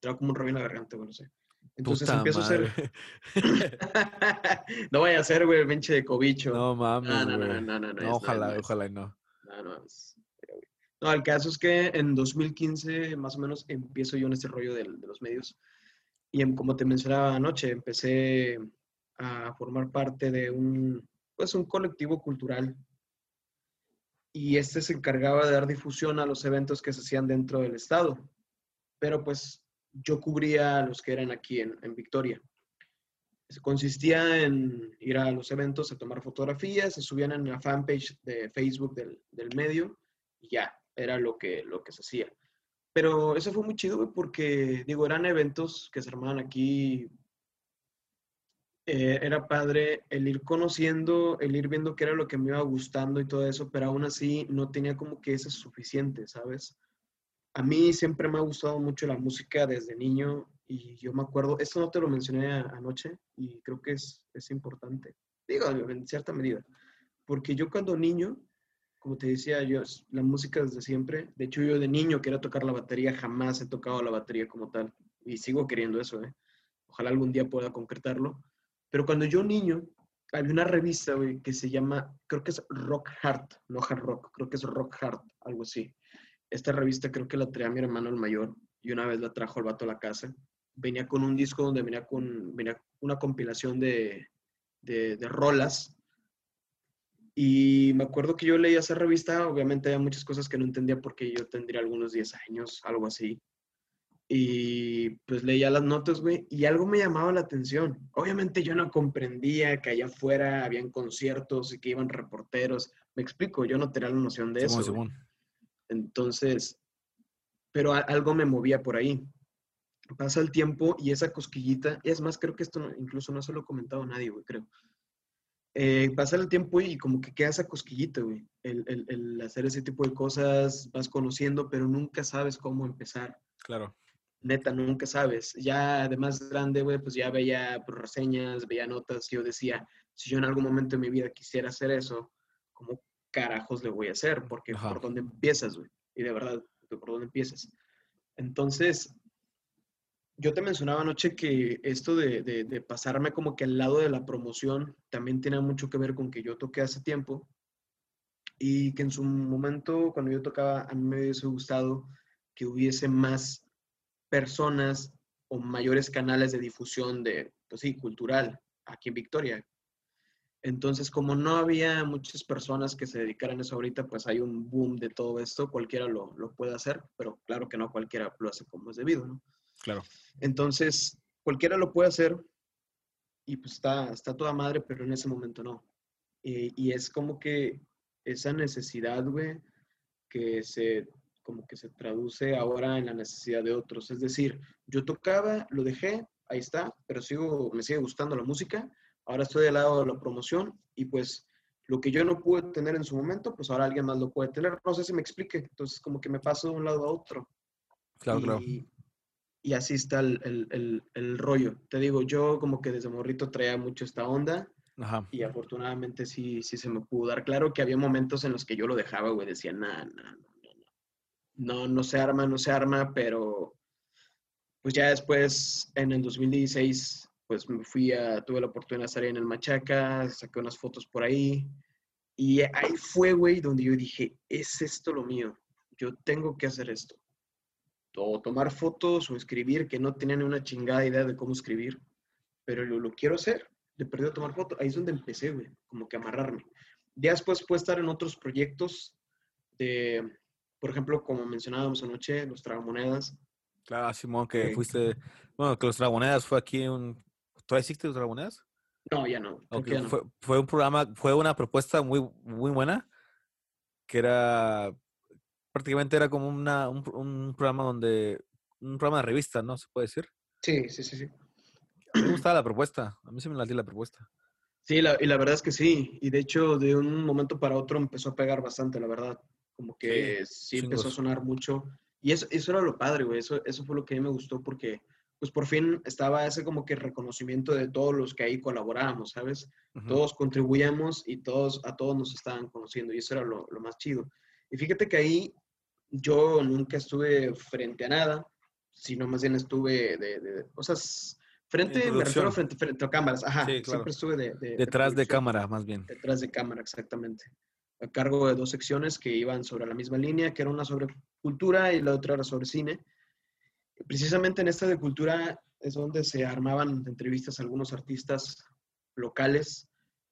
traigo como un rollo en la garganta, bueno, no sé. Entonces Puta empiezo a hacer... no vaya a ser, güey, el pinche de cobicho. No mames, No, no, no, güey. no, no, ojalá, no ojalá y no. No, no, güey. El caso es que en 2015, más o menos, empiezo yo en este rollo del- de, los medios. Y em- como te mencionaba anoche, empecé a formar parte de un, pues, un colectivo cultural. Y este se encargaba de dar difusión a los eventos que se hacían dentro del estado. Pero pues yo cubría a los que eran aquí en, en Victoria. Consistía en ir a los eventos a tomar fotografías, se subían en la fanpage de Facebook del, del medio y ya, era lo que, lo que se hacía. Pero eso fue muy chido, porque, digo, eran eventos que se armaban aquí. Eh, era padre el ir conociendo, el ir viendo qué era lo que me iba gustando y todo eso, pero aún así no tenía como que eso suficiente, ¿sabes? A mí siempre me ha gustado mucho la música desde niño y yo me acuerdo, esto no te lo mencioné anoche y creo que es, es importante, digo, en cierta medida, porque yo cuando niño, como te decía, yo la música desde siempre, de hecho yo de niño quería tocar la batería, jamás he tocado la batería como tal y sigo queriendo eso, ¿eh? Ojalá algún día pueda concretarlo, pero cuando yo niño, había una revista, que se llama, creo que es Rock Heart, no Hard Rock, creo que es Rock Heart, algo así. Esta revista creo que la traía mi hermano el mayor y una vez la trajo el vato a la casa. Venía con un disco donde venía con venía una compilación de, de, de rolas. Y me acuerdo que yo leía esa revista, obviamente había muchas cosas que no entendía porque yo tendría algunos 10 años, algo así. Y pues leía las notas, güey, y algo me llamaba la atención. Obviamente yo no comprendía que allá afuera habían conciertos y que iban reporteros. Me explico, yo no tenía la noción de Simón, eso. Simón. Entonces, pero a- algo me movía por ahí. Pasa el tiempo y esa cosquillita, es más, creo que esto no- incluso no se lo he comentado a nadie, güey, creo. Eh, pasa el tiempo y como que queda esa cosquillita, güey. El, el- el hacer ese tipo de cosas, vas conociendo, pero nunca sabes cómo empezar. Claro. Neta, nunca sabes. Ya de más grande, güey, pues ya veía reseñas, veía notas. Yo decía, si yo en algún momento de mi vida quisiera hacer eso, ¿cómo carajos le voy a hacer? Porque Ajá. por dónde empiezas, güey. Y de verdad, por dónde empiezas. Entonces, yo te mencionaba anoche que esto de, de- de pasarme como que al lado de la promoción también tiene mucho que ver con que yo toqué hace tiempo y que en su momento, cuando yo tocaba, a mí me hubiese gustado que hubiese más personas o mayores canales de difusión de pues sí, cultural, aquí en Victoria. Entonces, como no había muchas personas que se dedicaran a eso ahorita, pues hay un boom de todo esto, cualquiera lo, lo puede hacer, pero claro que no cualquiera lo hace como es debido, ¿no? Claro. Entonces, cualquiera lo puede hacer y pues está, está toda madre, pero en ese momento no. Y, y es como que esa necesidad, güey, que se, como que se traduce ahora en la necesidad de otros. Es decir, yo tocaba, lo dejé, ahí está, pero sigo, me sigue gustando la música, ahora estoy del lado de la promoción y pues lo que yo no pude tener en su momento, pues ahora alguien más lo puede tener. No sé si me explique. Entonces, como que me paso de un lado a otro. Claro, y, claro. y así está el, el- el- el rollo. Te digo, yo como que desde morrito traía mucho esta onda Ajá. y afortunadamente sí, sí se me pudo dar. Claro que había momentos en los que yo lo dejaba, güey, decía, nah, nah, no, no, no. No, no se arma, no se arma, pero pues ya después, en el 2016, pues me fui a, tuve la oportunidad de estar ahí en el Machaca, saqué unas fotos por ahí. Y ahí fue, güey, donde yo dije, es esto lo mío. Yo tengo que hacer esto. O tomar fotos o escribir, que no tenía ni una chingada idea de cómo escribir, pero lo, lo quiero hacer. De perdido tomar fotos. Ahí es donde empecé, güey, como que amarrarme. Ya después pude estar en otros proyectos de, por ejemplo, como mencionábamos anoche, los tragamonedas. Claro, Simón, que Ok. fuiste. Bueno, que los Dragonedas fue aquí un. ¿Todavía existe los Dragonedas? No, ya no. creo Ok, que ya no. fue, fue un programa, fue una propuesta muy, muy buena, que era, prácticamente era como una, un, un programa donde, un programa de revista, ¿no? Se puede decir. Sí, sí, sí, sí. A mí me gustaba la propuesta, a mí se me la di la propuesta. Sí, la- y la verdad es que sí. Y de hecho, de un momento para otro empezó a pegar bastante, la verdad. Como que sí, empezó a sonar mucho. Y eso, eso era lo padre, güey. Eso, eso fue lo que a mí me gustó porque, pues por fin estaba ese como que reconocimiento de todos los que ahí colaborábamos, ¿sabes? Ujú. Todos contribuíamos y todos, a todos nos estaban conociendo. Y eso era lo, lo más chido. Y fíjate que ahí yo nunca estuve frente a nada, sino más bien estuve de, de- o sea, frente, me refiero producción. frente, frente a cámaras, ajá, Sí, claro. siempre estuve de, de- de Detrás de producción. cámara, más bien. Detrás de cámara, exactamente. A cargo de dos secciones que iban sobre la misma línea, que era una sobre cultura y la otra era sobre cine. Precisamente en esta de cultura es donde se armaban entrevistas a algunos artistas locales.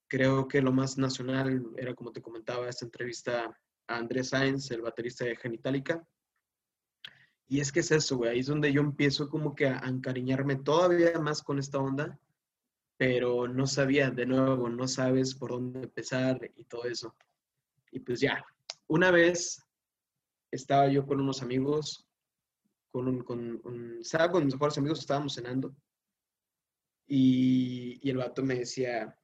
Creo que lo más nacional era, como te comentaba, esta entrevista a Andrés Sáenz, el baterista de Genitalica. Y es que es eso, güey. Ahí es donde yo empiezo como que a encariñarme todavía más con esta onda, pero no sabía, de nuevo, no sabes por dónde empezar y todo eso. Y pues ya, una vez estaba yo con unos amigos, con un, con estaba con mis mejores amigos, estábamos cenando, y, y el vato me decía,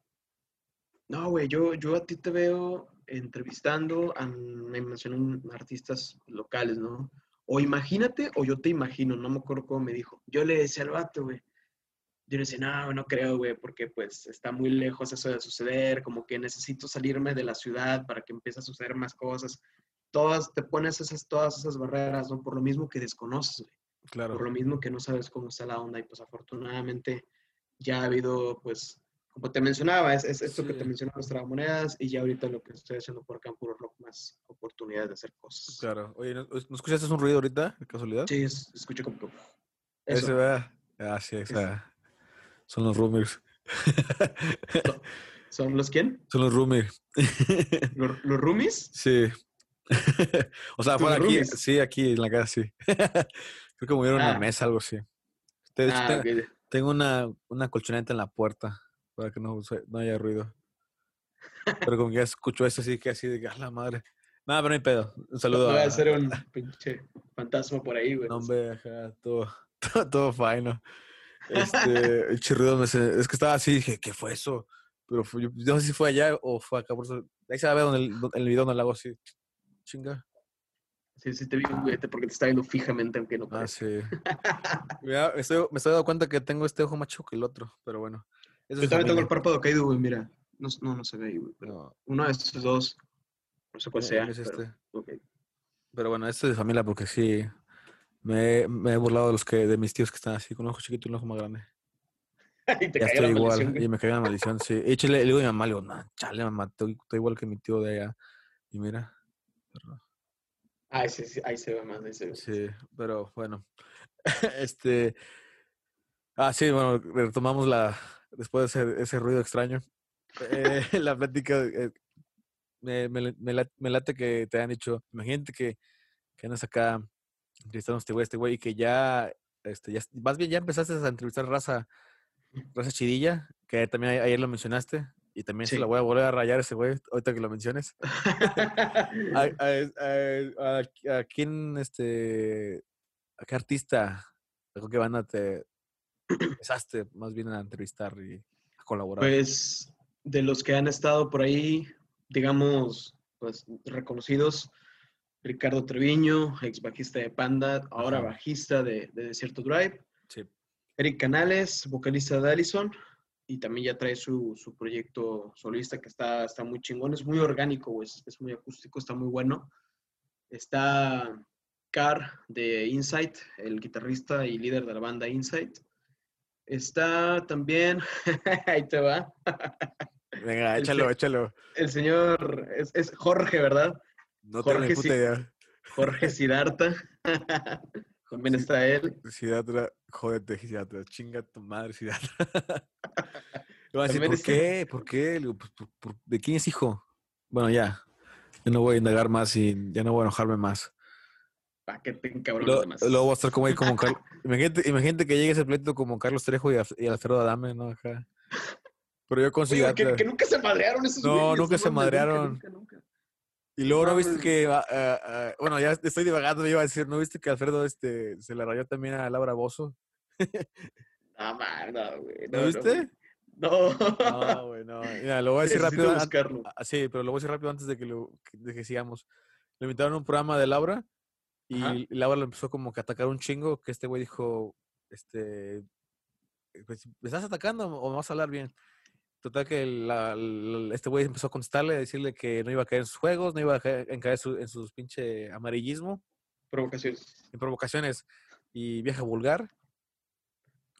no, güey, yo, yo a ti te veo entrevistando, a, me mencionó artistas locales, ¿no? O imagínate o yo te imagino, no me acuerdo cómo me dijo. Yo le decía al vato, güey, yo le decía, no, no creo, güey, porque pues está muy lejos eso de suceder, como que necesito salirme de la ciudad para que empiece a suceder más cosas. Todas, te pones esas, todas esas barreras, ¿no? Por lo mismo que desconoces, güey Claro. por lo mismo que no sabes cómo está la onda y pues afortunadamente ya ha habido pues como te mencionaba es, es esto que te mencionaba las tragamonedas y ya ahorita lo que estoy haciendo por acá en Puro Rock más oportunidades de hacer cosas Claro. Oye, ¿no, ¿no escuchaste un ruido ahorita, de casualidad? sí es- escucho como que Ese, eso ¿verdad? Ah, sí, esa- Son los roomers. son los quién Son los roomers. los, los roomies Sí. o sea, ¿Tus fuera aquí, roomies? sí, aquí en la casa, sí. Creo que movieron Ah. la mesa, algo así. De hecho, ah, te- ok. tengo una, una colchoneta en la puerta para que no, no haya ruido. Pero como que ya escucho eso, así que así de, la madre. Nada, pero no hay pedo. Un no saludo voy a... hacer un pinche fantasma por ahí güey No, hombre, ajá, todo, todo, todo fino. Este, el chirrido me se- es que estaba así, dije, ¿qué fue eso? Pero fue- yo no sé si fue allá o fue acá, por eso, ahí se va a ver donde el, el video donde lo hago así, chinga. sí sí te vi güey, porque te está viendo fijamente aunque no Ah, parece sí. Me, estoy, me estoy dando cuenta que tengo este ojo más chico que el otro, pero bueno. Eso yo también tengo el párpado caído güey mira no, no, no se ve ahí güey pero No, uno de estos dos no sé cuál eh, sea es pero- este. Pero bueno, esto es de familia porque sí, me, he- me he burlado de los que, de mis tíos que están así, con un ojo chiquito y un ojo más grande. y te ya cayó estoy igual. maldición. Y me cae la maldición, sí. Échale, le digo a mi mamá, le digo, no, chale, mamá, estoy, estoy igual que mi tío de allá. Y mira, pero, Ay, sí, sí, ahí se ve más, ahí se ve. sí, pero bueno. este, Ah, sí, bueno, retomamos la, después de ese, ese ruido extraño, eh, la plática, eh, me, me, me late, que te han dicho, imagínate que, que andas acá entrevistando a este güey, este güey, y que ya, este, ya, más bien ya empezaste a entrevistar raza, raza chidilla, que también ayer lo mencionaste, y también se Sí. la voy a volver a rayar a ese güey, ahorita que lo menciones. ¿A, a- a- a- a quién, este, a qué artista, a con qué banda te empezaste más bien a entrevistar y a colaborar? Pues de los que han estado por ahí, digamos, pues reconocidos, Ricardo Treviño, ex bajista de Panda, ahora Ajá. bajista de, de Desierto Drive, Sí. Eric Canales, vocalista de Allison, y también ya trae su, su proyecto solista que está, está muy chingón, es muy orgánico, güey, es, es muy acústico, está muy bueno. Está Car de Insight, el guitarrista y líder de la banda Insight. Está también, ahí te va, Venga, échalo, échalo. el señor, es, es Jorge, ¿verdad? No tengo Jorge puta idea. Jorge Sidarta. También está él. Sidatra, jódete, chinga tu madre, Sidatra. Le voy a decir, También ¿por qué? ¿Por qué? Digo, "Pues, por- por- ¿De quién es hijo? Bueno, ya. Ya no voy a indagar más y ya no voy a enojarme más. Para que te encabrones más. luego voy a estar como ahí como Carlos. Imagínate, imagínate que llegue ese pleito como Carlos Trejo y, y Alfredo Adame, ¿no? Pero yo con Oye, que, nunca se madrearon esos No, nunca se madrearon. Nunca, nunca, nunca. Y luego no viste que, ah, bueno, ya estoy divagando, iba a decir, ¿no viste que Alfredo este, se le rayó también a Laura Bozo? No, man, no, güey. ¿No no, viste? No. No, güey, no. Mira, lo voy a decir Necesito rápido. buscarlo. ah, Sí, pero lo voy a decir rápido antes de que, lo, de que sigamos. Le invitaron a un programa de Laura y Ajá. Laura lo empezó como que a atacar un chingo, que este güey dijo, este, pues, ¿me estás atacando o me vas a hablar bien? Total que la- la- este güey empezó a contestarle, a decirle que no iba a caer en sus juegos, no iba a caer, en caer su- en sus pinche amarillismo. Provocaciones. en provocaciones y vieja vulgar.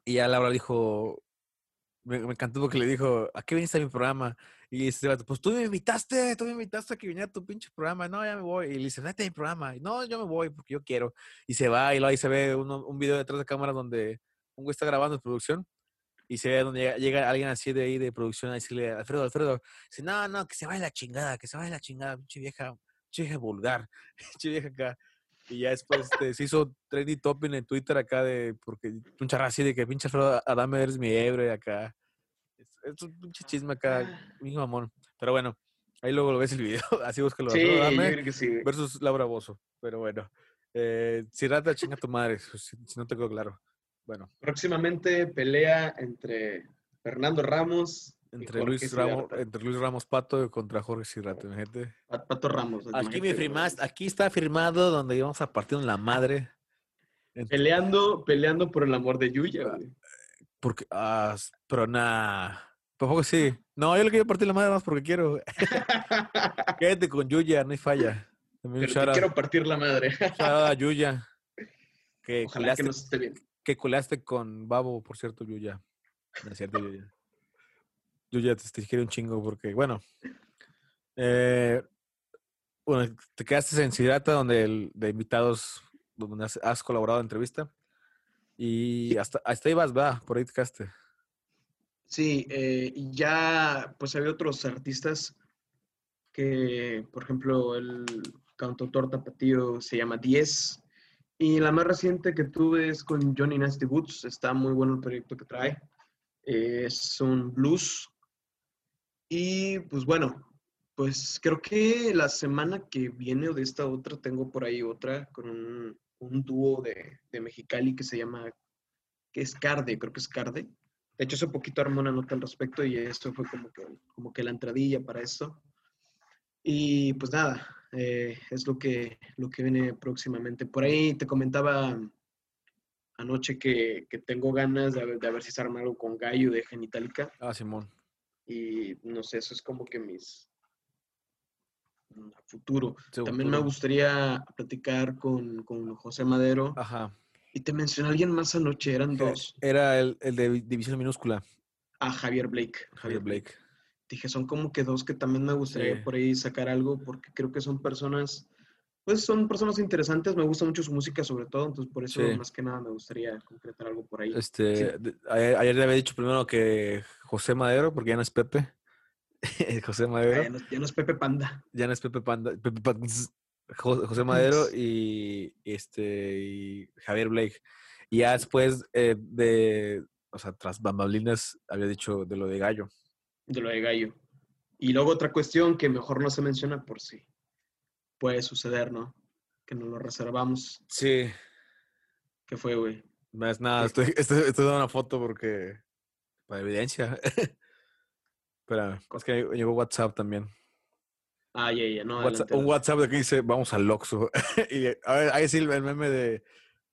Y ya Laura dijo, me, me encantó porque le dijo, ¿a qué viniste a mi programa? Y dice, vato, pues tú me invitaste, tú me invitaste a que viniera a tu pinche programa. No, ya me voy. Y le dice, vete a mi programa. Y, no, yo me voy porque yo quiero. Y se va y luego ahí se ve uno- un video detrás de cámara donde un güey está grabando en producción. Y se ve donde llega, llega alguien así de ahí de producción a decirle, Alfredo, Alfredo, dice, no, no, que se vaya la chingada, que se vaya la chingada, pinche vieja, pinche vieja vulgar, pinche vieja acá. Y ya después este, se hizo trendy topping en Twitter acá de, porque un charra así de que pinche Alfredo Adame eres mi hebre acá. Es, es un pinche chisme acá, mi mamón. Pero bueno, ahí luego lo ves el video, así búscalo. Sí, Alfredo yo Adame creo que sí. güey. versus Laura Bozo. Pero bueno, eh, Sirata chinga tu madre, si, si no te quedó claro. Bueno, Próximamente pelea entre Fernando Ramos entre Luis, Ramos, entre Luis Ramos Pato contra Jorge Sirata, imagínate. Pat- Pato Ramos. Aquí me firmaste, aquí está firmado donde íbamos a partir en la madre. Entre- Peleando, peleando por el amor de Yuya, güey. Porque, ah, pero nada. Tampoco sí. No, yo le quiero partir la madre más porque quiero. Quédate con Yuya, no hay falla. También Pero te quiero partir la madre. Yuya. Que Ojalá que nos esté bien. Que culeaste con Babo, por cierto, Yuya. No es cierto, Yuya. Yuya te, te un chingo porque, bueno. eh, bueno, te quedaste en Sidata, donde el, de invitados, donde has, has colaborado en entrevista. Y hasta, hasta ahí vas, va, por ahí te quedaste. Sí, eh, y ya pues había otros artistas que, por ejemplo, el cantautor tapatío se llama Diez. Y la más reciente que tuve es con Johnny Nasty Woods. Está muy bueno el proyecto que trae. Es un blues. Y pues bueno, pues creo que la semana que viene o de esta otra tengo por ahí otra con un, dúo de, de Mexicali que se llama, que es Carde, creo que es Carde. De hecho, hace poquito armé una nota al respecto y esto fue como que, como que la entradilla para esto. Y pues nada, eh, es lo que, lo que viene próximamente. Por ahí te comentaba anoche que, que tengo ganas de, de a ver si se arma algo con Gallo de Genitalica. Ah, Simón. Y no sé, eso es como que mis... mm, futuro. Sí, También me gustaría platicar con, con José Madero. Ajá. Y te mencioné a alguien más anoche, eran dos. Era el, el de división minúscula, A Javier Blake. Javier Blake. Dije, son como que dos que también me gustaría Sí. por ahí sacar algo porque creo que son personas Pues son personas interesantes, me gusta mucho su música sobre todo, entonces por eso Sí. más que nada me gustaría concretar algo por ahí. Este, Sí. ayer, ayer le había dicho primero que José Madero, porque ya no es Pepe. José Ah, Madero. ya, no, ya no es Pepe Panda. Ya no es Pepe Panda. Pepe José Madero y, este, y Javier Blake. Y ya después eh, de, o sea, tras bambalinas, había dicho de lo de Gallo. De lo de Gallo. Y luego otra cuestión que mejor no se menciona por si puede suceder, ¿no? Que nos lo reservamos. Sí. ¿Qué fue, güey? Más nada, ¿Qué? estoy, estoy, estoy dando una foto porque, para evidencia. Espera, es que llegó WhatsApp también. Ah, ya, ya, no. WhatsApp- adelante, un WhatsApp de que dice, vamos al Oxxo. y a ver, ahí sí el meme de,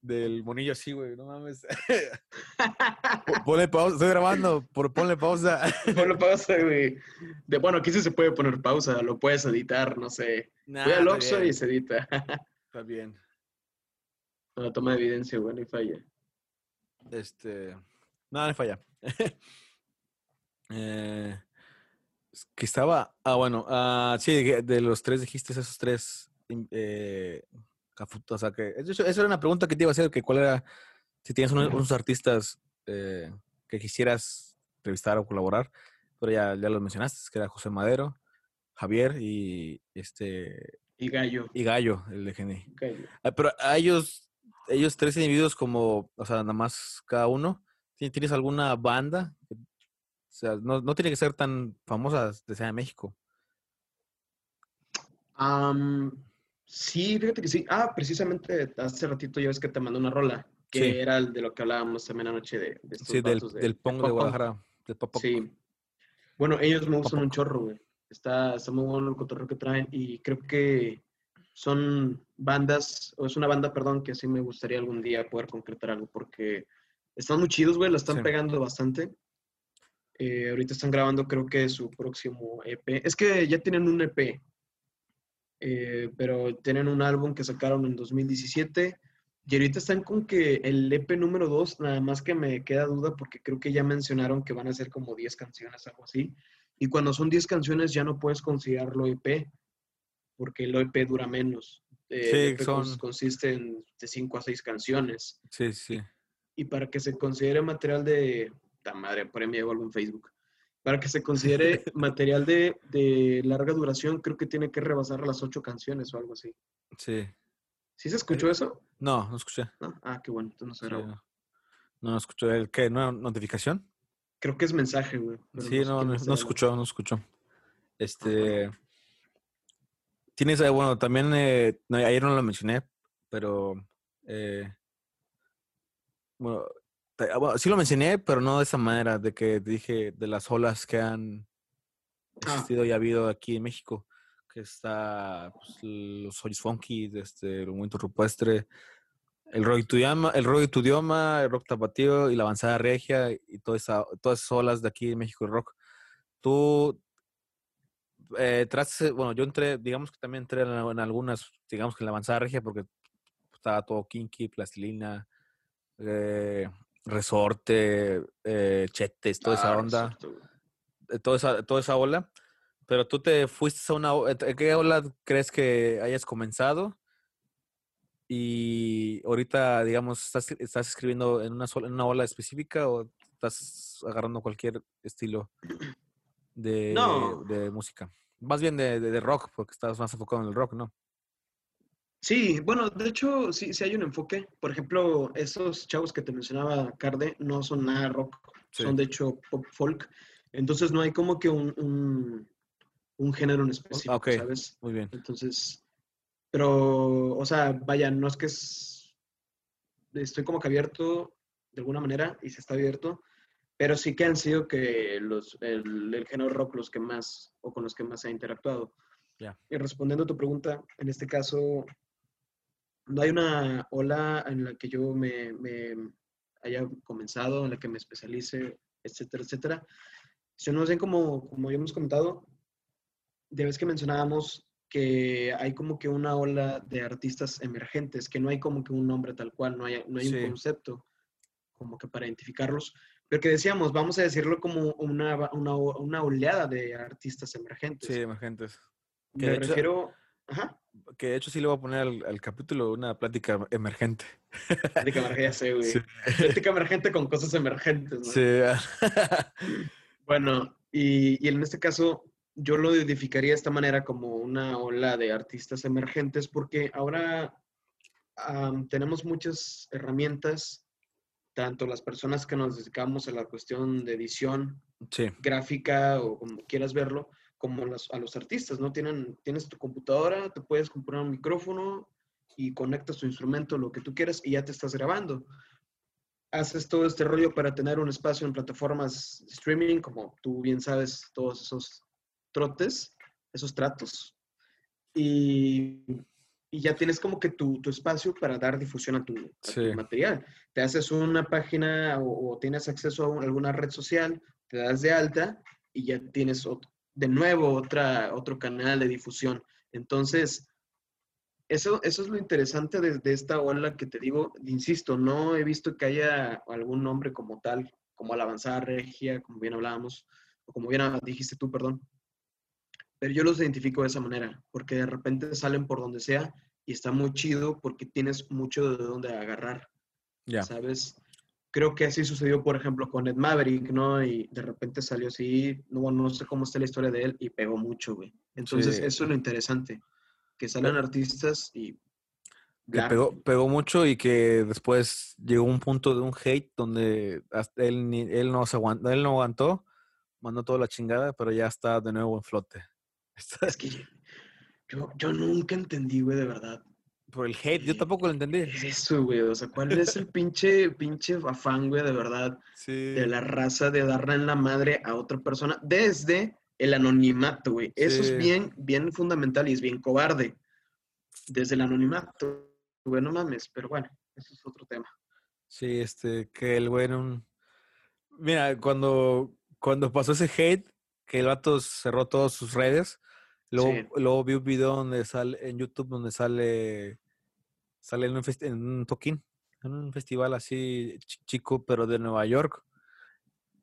del monillo así, güey, no mames. Po- Ponle pausa, estoy grabando, por, ponle pausa. Ponle pausa, güey. De, bueno, aquí sí se puede poner pausa, lo puedes editar, no sé. Nah, Voy al Oxxo y se edita. Está bien. No, toma evidencia, güey, no falla. Este. Nada, me falla. eh, que estaba. Ah, bueno. ah, sí, de, de los tres dijiste esos tres. Eh, o sea que. Eso, eso era una pregunta que te iba a hacer: que cuál era. Si tienes unos, unos artistas eh, que quisieras entrevistar o colaborar. Pero ya, ya los mencionaste, que era José Madero, Javier y este. Y Gallo. Y Gallo, el de Geni. Gallo. Ah, Pero a ellos, ellos tres individuos como, o sea, nada más cada uno, ¿ti- ¿tienes alguna banda? O sea, no, no tiene que ser tan famosa de sea de México. Am, sí, fíjate que sí. Ah, precisamente hace ratito ya ves que te mandé una rola, que Sí. era el de lo que hablábamos también anoche de, de estos Sí, del, de- del de Pong de punk. Guadalajara. Del pop punk. Sí. Bueno, ellos me gustan un chorro, güey. Está, está muy bueno el cotorreo que traen y creo que son bandas, o es una banda, perdón, que sí me gustaría algún día poder concretar algo porque están muy chidos, güey, la están Sí. pegando bastante. Eh, ahorita están grabando, creo que su próximo EP. Es que ya tienen un EP, eh, pero tienen un álbum que sacaron en 2017 y ahorita están con que el EP número 2, nada más que me queda duda porque creo que ya mencionaron que van a ser como 10 canciones, algo así. Y cuando son 10 canciones ya no puedes considerarlo EP porque el EP dura menos. Eh, Sí, el EP son- consiste en de 5 a 6 canciones Sí, sí. y para que se considere material de... ¡Ta madre! Por ahí me llegó algo en Facebook. Para que se considere material de, de larga duración, creo que tiene que rebasar las ocho canciones o algo así. Sí. ¿Sí se escuchó eso? No, no escuché. ¿No? Ah, qué bueno, entonces no se grabó. no. no, no escuché. ¿El qué? ¿No notificación? Creo que es mensaje, güey. Sí, no, no, no escuchó, no escuchó. Este. Tienes, eh, bueno, también, eh, ayer no lo mencioné, pero. eh, bueno, bueno, sí lo mencioné, pero no de esa manera, de que dije de las olas que han Ah. existido y ha habido aquí en México, que está pues, los Hoyos Funky, este, el movimiento rupestre, el rock idioma, el rock tu idioma, el rock tapatío y la avanzada regia y toda esa, todas esas olas de aquí en México el rock. Tú eh, bueno, yo entré, digamos que también entré en, en algunas, digamos que en la avanzada regia porque estaba todo kinky, plastilina, eh, resorte, eh, chetes, toda esa Ah, onda exacto, güey. de toda esa, toda esa ola, pero tú te fuiste a una... ¿En qué ola crees que hayas comenzado? Y ahorita, digamos, ¿estás, estás escribiendo en una, sola, en una ola específica o estás agarrando cualquier estilo de, No. de música? Más bien de, de- de rock, porque estás más enfocado en el rock, ¿no? Sí, bueno, de hecho, sí, sí hay un enfoque. Por ejemplo, esos chavos que te mencionaba, Carde, no son nada rock, Sí. son de hecho pop folk. Entonces no hay como que un, un, un género en específico. ¿sabes? Muy bien. Entonces, pero, o sea, vaya, no es que es, estoy como que abierto de alguna manera y se está abierto, pero sí que han sido que los, el, el género rock los que más, o con los que más he interactuado. Ya. Y respondiendo a tu pregunta, en este caso, no hay una ola en la que yo me, me haya comenzado, en la que me especialice, etcétera, etcétera. Si no ven como, como ya hemos comentado, de vez que mencionábamos que hay como que una ola de artistas emergentes, que no hay como que un nombre tal cual, no hay, no hay Sí. un concepto como que para identificarlos, pero que decíamos, vamos a decirlo como una, una, una oleada de artistas emergentes. Sí, emergentes. que Me de hecho- refiero... Ajá. Que de hecho sí le voy a poner al, al capítulo una plática emergente. Plática emergente, ya sé, güey. Sí. Plática emergente con cosas emergentes, ¿no? Sí. Bueno, y, y en este caso yo lo identificaría de esta manera como una ola de artistas emergentes porque ahora am, tenemos muchas herramientas, tanto las personas que nos dedicamos a la cuestión de edición sí. gráfica o como quieras verlo, como las- a los artistas, ¿no? Tienen, tienes tu computadora, te puedes comprar un micrófono y conectas tu instrumento, lo que tú quieras, y ya te estás grabando. Haces todo este rollo para tener un espacio en plataformas de streaming, como tú bien sabes, todos esos trotes, esos tratos. Y, y ya tienes como que tu, tu espacio para dar difusión a tu, a tu Sí. material. Te haces una página o, o tienes acceso a un- alguna red social, te das de alta y ya tienes ot- de nuevo otra, otro canal de difusión. Entonces, eso, eso es lo interesante de, de esta ola que te digo. Insisto, no he visto que haya algún nombre como tal, como Alabanzada Regia, como bien hablábamos, o como bien dijiste tú, perdón. Pero yo los identifico de esa manera, porque de repente salen por donde sea y está muy chido porque tienes mucho de dónde agarrar. Ya. ¿sabes? Creo que así sucedió, por ejemplo, con Ed Maverick, ¿no? Y de repente salió así, no, no sé cómo está la historia de él, y pegó mucho, güey. Entonces, Sí. eso es lo interesante, que salen artistas y... Que pegó, pegó mucho y que después llegó un punto de un hate donde hasta él, ni- él, no se aguantó, él no aguantó, mandó toda la chingada, pero ya está de nuevo en flote. Es que yo, yo nunca entendí, güey, de verdad. Por el hate, yo tampoco lo entendí. Eso, güey, o sea, ¿cuál es el pinche, pinche afán, güey, de verdad, Sí. de la raza de darle en la madre a otra persona desde el anonimato, güey? Eso Sí. es bien, bien fundamental y es bien cobarde. Desde el anonimato, güey, no mames, pero bueno, eso es otro tema. Sí, este, que el güey un... Mira, cuando, cuando pasó ese hate, que el vato cerró todas sus redes, luego, Sí. luego vi un video donde sale, en YouTube donde sale, sale en un, en un toquín, en un festival así chi- chico, pero de Nueva York.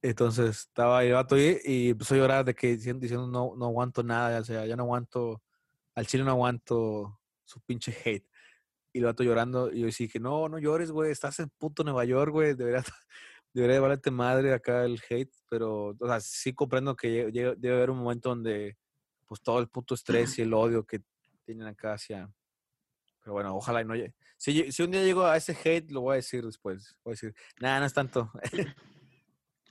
Entonces estaba el vato ahí y empezó a llorar de que diciendo, diciendo no, no aguanto nada, o sea, ya no aguanto, al chile no aguanto su pinche hate. Y el vato llorando, y yo sí que no, no llores, güey, estás en puto Nueva York, güey, debería, debería valerte madre acá el hate, pero, o sea, sí comprendo que debe haber un momento donde, pues, todo el puto estrés y el odio que tienen acá hacia... Pero bueno, ojalá y no llegue. Si, si un día llego a ese hate, lo voy a decir después. Voy a decir, nada, no es tanto.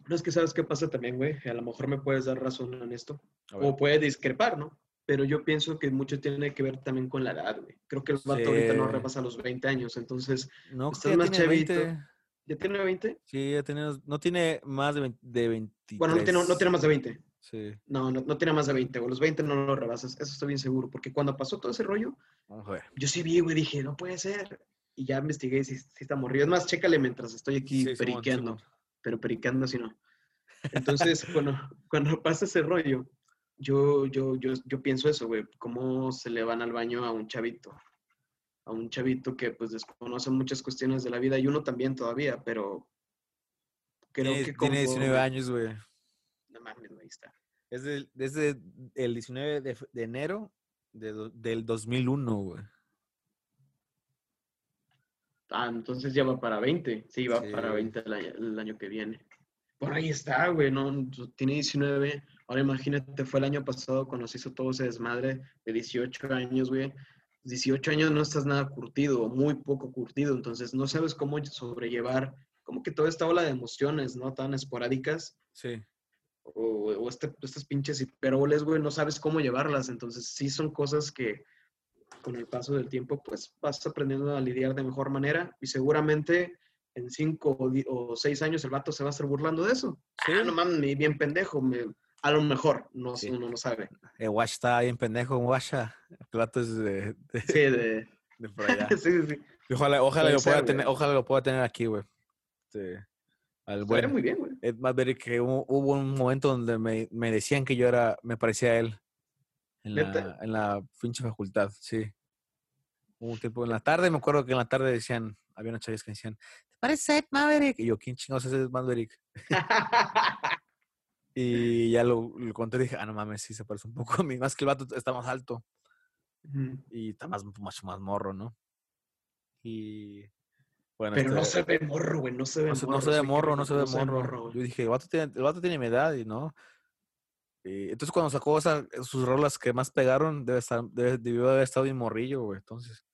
No es que sabes qué pasa también, güey, a lo mejor me puedes dar razón en esto, o puede discrepar, ¿no? Pero yo pienso que mucho tiene que ver también con la edad, güey. Creo que el vato ahorita no Sí. rebasa los 20 años, entonces, No, estás más chavito. 20. ¿ya tiene 20? Sí, ya tiene, no tiene más de 20. De 23. Bueno, no tiene, no tiene más de 20. Sí, No, no, no tiene más de 20, güey. Los 20 no lo rebasas, eso estoy bien seguro, porque cuando pasó todo ese rollo, vamos a ver. yo sí vi, güey, dije, no puede ser. Y ya investigué si, si está morrido. Es más, chécale mientras estoy aquí Sí, periqueando, pero periqueando así no. Entonces, cuando, cuando pasa ese rollo, yo, yo, yo, yo pienso eso, güey, cómo se le van al baño a un chavito. A un chavito que pues desconoce muchas cuestiones de la vida y uno también todavía, pero creo Tiene, que tiene 19 conforme- años, güey. Mames, güey, ahí está. Es del- desde el 19 de, enero de del 2001, güey. Ah, entonces ya va para 20. Sí, va Sí. para 20 el año, el año que viene. Por ahí está, güey, ¿no? Tiene 19. Ahora imagínate, fue el año pasado cuando se hizo todo ese desmadre de 18 años, güey. 18 años no estás nada curtido, muy poco curtido, entonces no sabes cómo sobrellevar, como que toda esta ola de emociones, ¿no? Tan esporádicas, Sí. O, o este, estas pinches hiperboles, güey, no sabes cómo llevarlas, entonces sí son cosas que con el paso del tiempo, pues vas aprendiendo a lidiar de mejor manera y seguramente en cinco o, seis años el vato se va a estar burlando de eso. Sí. Ah, no mames, me- bien pendejo, me- a lo mejor, no, Sí. uno no sabe. El Wash está bien pendejo, Washa. El plato es de, de, Sí, de... de por allá. sí, sí, sí. Ojalá, ojalá lo pueda ser, tener, ojalá lo pueda tener aquí, güey. Este, al buen muy bien, güey. Ed Maverick, que hubo, hubo un momento donde me, me decían que yo era, me parecía a él. En la, en la pinche facultad, sí. Hubo un tiempo en la tarde, me acuerdo que en la tarde decían, había unas chavis que decían, ¿te parece Ed Maverick? Y yo, ¿quién chingados es Ed Maverick? Y ya lo, lo conté y dije, ah, no mames, sí se parece un poco a mí, más que el vato está más alto. Y está más, mucho más morro, ¿no? Y bueno, Pero no este, se ve morro, güey, no se ve no se, no morro. se ve morro, no se ve morro. Yo dije, el vato tiene, el vato tiene mi edad y no. Y entonces cuando sacó esa- sus rolas que más pegaron, debe estar, debe- debió haber estado bien morrillo, güey. Entonces,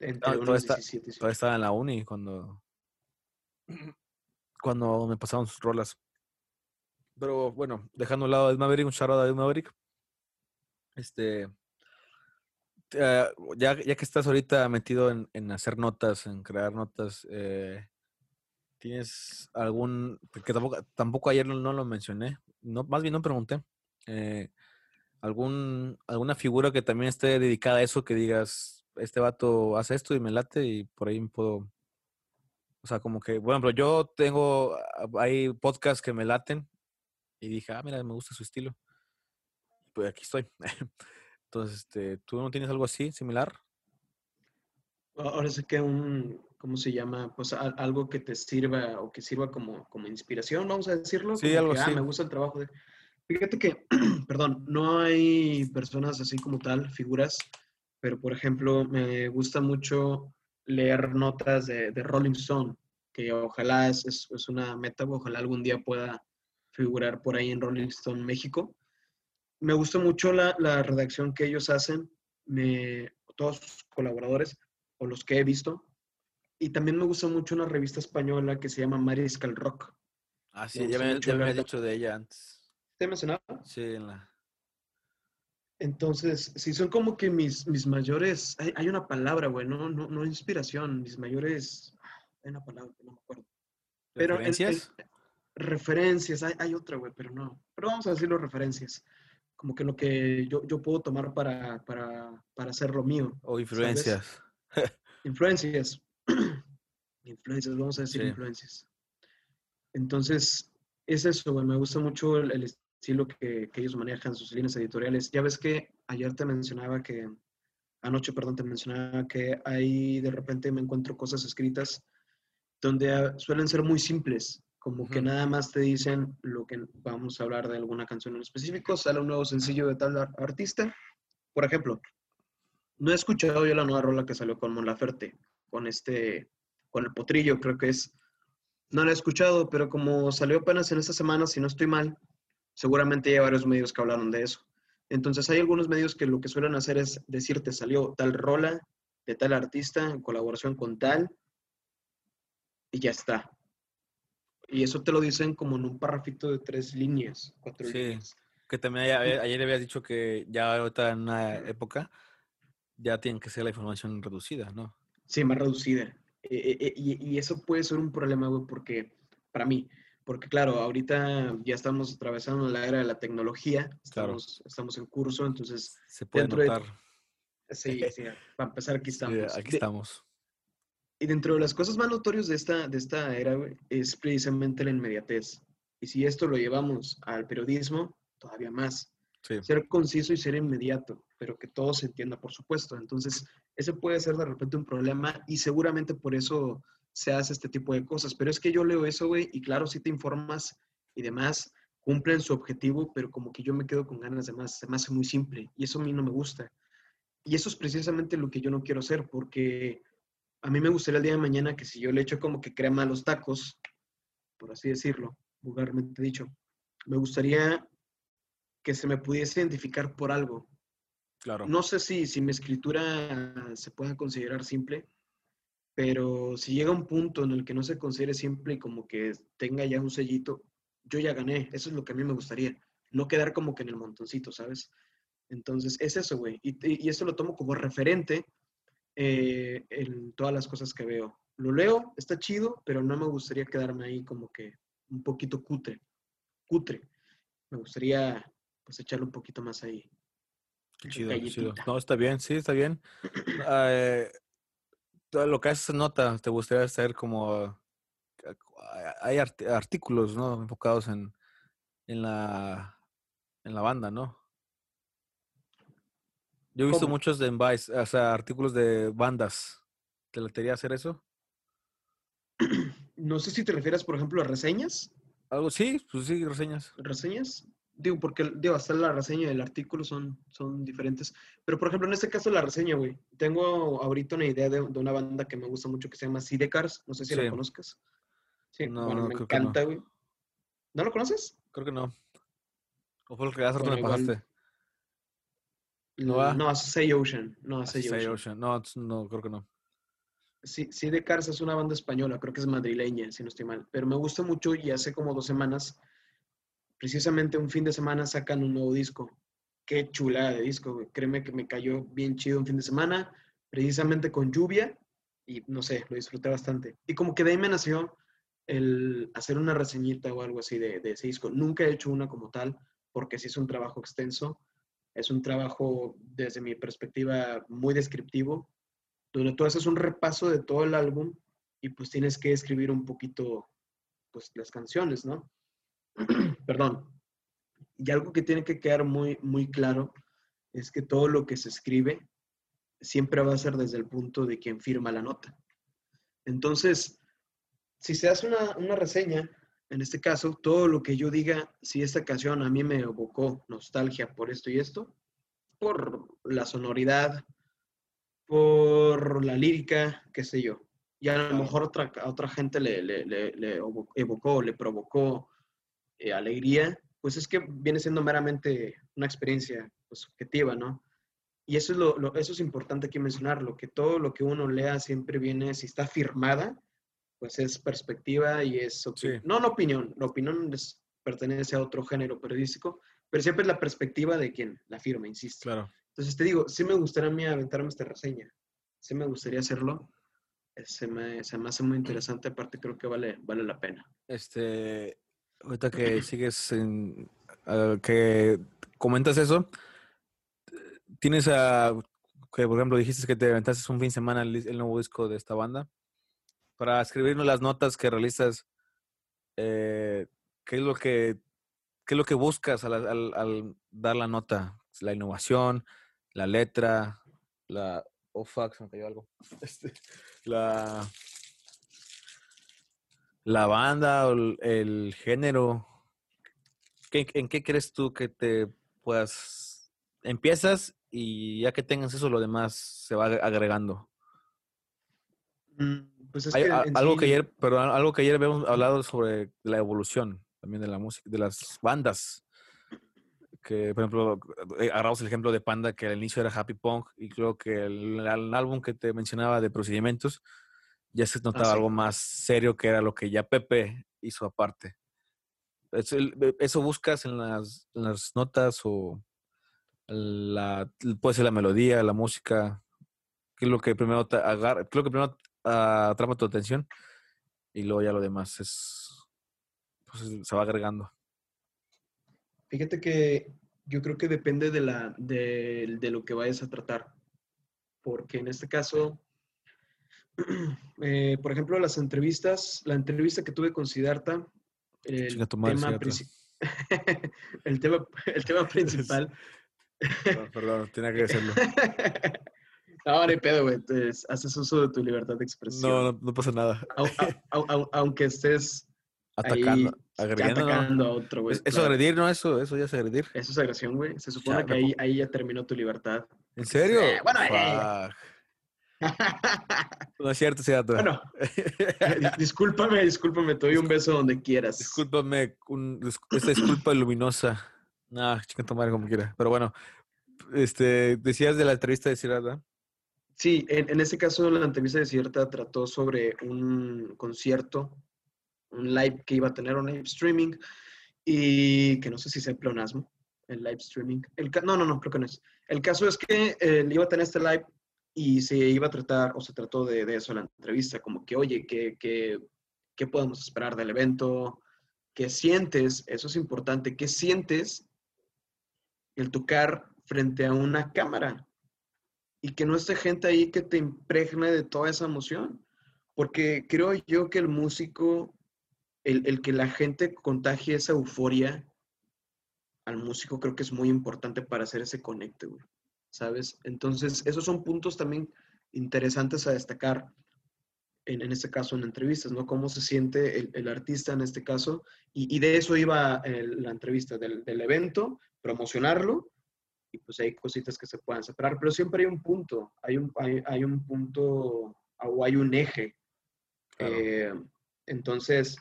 Entre todavía está- 17 y 18. todavía estaba en la uni cuando, cuando me pasaron sus rolas. Pero bueno, dejando a un lado a Ed Maverick, un out a Ed Maverick. Este, eh, ya, ya que estás ahorita metido en, en hacer notas, en crear notas, eh, ¿tienes algún, que tampoco, tampoco ayer no, no lo mencioné, no, más bien no pregunté, eh, algún, alguna figura que también esté dedicada a eso, que digas, este vato hace esto y me late y por ahí me puedo, o sea, como que, bueno, pero yo tengo, ah, hay podcasts que me laten y dije, ah, mira, me gusta su estilo. Pues aquí estoy. Entonces, este, ¿tú no tienes algo así, similar? Ahora sí que un, ¿cómo se llama? Pues a- algo que te sirva o que sirva como, como inspiración, vamos a decirlo. Sí, como algo que, ah, así. me gusta el trabajo de... Fíjate que, perdón, no hay personas así como tal, figuras, pero por ejemplo, me gusta mucho leer notas de, de Rolling Stone, que ojalá es, es, es una meta, ojalá algún día pueda figurar por ahí en Rolling Stone México. Me gusta mucho la, la redacción que ellos hacen, me, todos sus colaboradores, o los que he visto. Y también me gusta mucho una revista española que se llama Mariscal Rock. Ah, Me sí, ya me, ya me habías dicho de ella antes. ¿Te he mencionado? Sí, en la... Entonces, sí, son como que mis, mis mayores, hay, hay una palabra, güey, no, no, no inspiración, mis mayores, hay una palabra que no me acuerdo. Pero en- en- ¿Referencias? referencias, hay, hay otra, güey, pero no. Pero vamos a decirlo referencias. Como que lo que yo, yo puedo tomar para, para, para hacer lo mío. ¿O influencias? Influencias. influencias, vamos a decir Sí. influencias. Entonces, es eso, güey. Me gusta mucho el, el estilo que, que ellos manejan, sus líneas editoriales. Ya ves que ayer te mencionaba que, anoche, perdón, te mencionaba que ahí de repente me encuentro cosas escritas donde ah, suelen ser muy simples, como que nada más te dicen lo que vamos a hablar de alguna canción en específico, sale un nuevo sencillo de tal ar- artista. Por ejemplo, no he escuchado yo la nueva rola que salió con Mon Laferte, con este, con el potrillo, creo que es. No la he escuchado, pero como salió apenas en esta semana, si no estoy mal, seguramente hay varios medios que hablaron de eso. Entonces hay algunos medios que lo que suelen hacer es decirte salió tal rola de tal artista en colaboración con tal y ya está. Y eso te lo dicen como en un parrafito de tres líneas, cuatro Sí. líneas. Que también ayer, ayer habías dicho que ya ahorita en una época ya tienen que ser la información reducida, ¿no? Sí, más reducida. Eh, eh, y, y eso puede ser un problema, güey, porque, para mí, porque claro, ahorita ya estamos atravesando la era de la tecnología, Claro. estamos, estamos en curso, entonces, Se puede Dentro de- notar. sí, sí, para empezar aquí Sí, estamos. aquí De- estamos. Y dentro de las cosas más notorias de esta, de esta era, güey, es precisamente la inmediatez. Y si esto lo llevamos al periodismo, todavía más. Sí. ser conciso y ser inmediato, pero que todo se entienda, por supuesto. Entonces, ese puede ser de repente un problema y seguramente por eso se hace este tipo de cosas. Pero es que yo leo eso, güey, y claro, si te informas y demás, cumplen su objetivo, pero como que yo me quedo con ganas de más, se me hace muy simple y eso a mí no me gusta. Y eso es precisamente lo que yo no quiero hacer, porque a mí me gustaría el día de mañana que si yo le echo como que crema a los tacos, por así decirlo, vulgarmente dicho, me gustaría que se me pudiese identificar por algo. Claro. No sé si, si mi escritura se pueda considerar simple, pero si llega un punto en el que no se considere simple y como que tenga ya un sellito, yo ya gané. Eso es lo que a mí me gustaría. No quedar como que en el montoncito, ¿sabes? Entonces, es eso, güey. Y, esto lo tomo como referente eh, en todas las cosas que veo. Lo leo, está chido, pero no me gustaría quedarme ahí como que un poquito cutre. Cutre. Me gustaría, pues, echarle un poquito más ahí. Chido, chido. No, está bien, sí, está bien. Eh, todo lo que haces nota, te gustaría hacer como... eh, Hay art- artículos, ¿no? Enfocados en, en, la, en la banda, ¿no? Yo he visto ¿Cómo? muchos de Vice, o sea, artículos de bandas. ¿Te latería hacer eso? No sé si te refieres, por ejemplo, a reseñas. Algo, sí, pues sí, reseñas. ¿Reseñas? Digo, porque digo, hasta la reseña y el artículo son, son diferentes. Pero, por ejemplo, en este caso, la reseña, güey. Tengo ahorita una idea de, de una banda que me gusta mucho que se llama Sidecars. No sé si Sí. la conozcas. Sí, No, bueno, no, me no. encanta, güey. ¿No lo conoces? Creo que no. ¿O fue lo que hace Bueno, me pasaste? ¿No va? No, Say Ocean. No, Say Ocean. Ocean. No, no, creo que no. Sí, sí, de Cars es una banda española, creo que es madrileña, si no estoy mal. Pero me gusta mucho y hace como dos semanas, precisamente un fin de semana, sacan un nuevo disco. Qué chulada de disco, güey. Créeme que me cayó bien chido un fin de semana, precisamente con lluvia y no sé, lo disfruté bastante. Y como que de ahí me nació el hacer una reseñita o algo así de, de ese disco. Nunca he hecho una como tal, porque sí es un trabajo extenso. Es un trabajo, desde mi perspectiva, muy descriptivo donde tú haces un repaso de todo el álbum y pues tienes que escribir un poquito pues las canciones, ¿no? Perdón. Y algo que tiene que quedar muy, muy claro es que todo lo que se escribe siempre va a ser desde el punto de quien firma la nota. Entonces, si se hace una, una reseña, en este caso, todo lo que yo diga, si esta canción a mí me evocó nostalgia por esto y esto, por la sonoridad, por la lírica, qué sé yo. Y a lo mejor otra, a otra gente le, le, le, le evo- evocó, le provocó eh, alegría, pues es que viene siendo meramente una experiencia pues, subjetiva, ¿no? Y eso es, lo, lo- eso es importante aquí mencionarlo, que todo lo que uno lea siempre viene, si está firmada, pues es perspectiva y es Sí. no, no opinión, la opinión es- pertenece a otro género periodístico, pero siempre es la perspectiva de quien la firma, insisto. Claro. Entonces te digo, sí me gustaría a mí aventarme esta reseña. Sí me gustaría hacerlo. Eh, Se me, se me hace muy interesante, aparte creo que vale, vale la pena. Este, ahorita que sigues en, que comentas eso, tienes a, que por ejemplo dijiste que te aventaste un fin de semana el, el nuevo disco de esta banda, para escribirnos las notas que realizas, eh, ¿qué es lo que, qué es lo que buscas al, al- al dar la nota? La innovación, la letra, la, oh fuck, se me cayó algo, Este, la la banda o el, género, ¿qué- ¿en qué crees tú que te puedas... Empiezas y ya que tengas eso, lo demás se va agre- agregando. Mm, Pues es Hay que a- algo sí- que ayer, pero algo que ayer habíamos hablado sobre la evolución también de la música, de las bandas. Que, por ejemplo, eh, agarramos el ejemplo de Panda, que al inicio era happy punk, y creo que el, el álbum que te mencionaba de procedimientos ya se notaba sí. algo más serio que era lo que ya Pepe hizo aparte. Eso, eh, eso buscas en las, en las notas o la, puede ser la melodía, la música, que es lo que primero te agarra, creo que primero ah, atrapa tu atención y luego ya lo demás es pues, se va agregando. Fíjate que yo creo que depende de, la, de, de lo que vayas a tratar. Porque en este caso, eh, por ejemplo, las entrevistas, la entrevista que tuve con Siddhartha, el tema, Siddhartha. el, tema, el tema principal. Perdón, perdón, tenía que decirlo. no, no hay pedo, güey. entonces, Haces uso de tu libertad de expresión. No, no, no pasa nada. Au- au- au- aunque estés Atacando, ahí agrediendo. ¿no? atacando a otro, güey. Es- Eso claro. agredir, ¿no? Eso, eso ya es agredir. Eso es agresión, güey. Se supone Ya, que ahí, ahí ya terminó tu libertad. ¿En serio? Eh, bueno, eh. No es cierto, Seattle. bueno, dis- discúlpame, discúlpame. Te doy un beso donde quieras. Discúlpame, un, esta disculpa luminosa. No, chica, tomar como quiera. Pero bueno, este, decías de la entrevista de Cirada. Sí, en, este caso la entrevista de cierta trató sobre un concierto, un live que iba a tener, un live streaming, y que no sé si sea pleonasmo, el live streaming. El, no, no, no, creo que no es. El caso es que eh, iba a tener este live y se iba a tratar, o se trató de, de eso en la entrevista, como que, oye, ¿qué, qué, qué podemos esperar del evento? ¿Qué sientes? Eso es importante. ¿Qué sientes el tocar frente a una cámara? Y que no esté gente ahí que te impregne de toda esa emoción. Porque creo yo que el músico, el, el que la gente contagie esa euforia al músico, creo que es muy importante para hacer ese conecte. ¿Sabes? Entonces, esos son puntos también interesantes a destacar. en, en este caso en entrevistas, ¿no? Cómo se siente el, el artista en este caso. Y, y de eso iba el- la entrevista, del, del evento, promocionarlo y pues hay cositas que se puedan separar, pero siempre hay un punto, hay un, hay, hay un punto o hay un eje. Claro. Eh, entonces,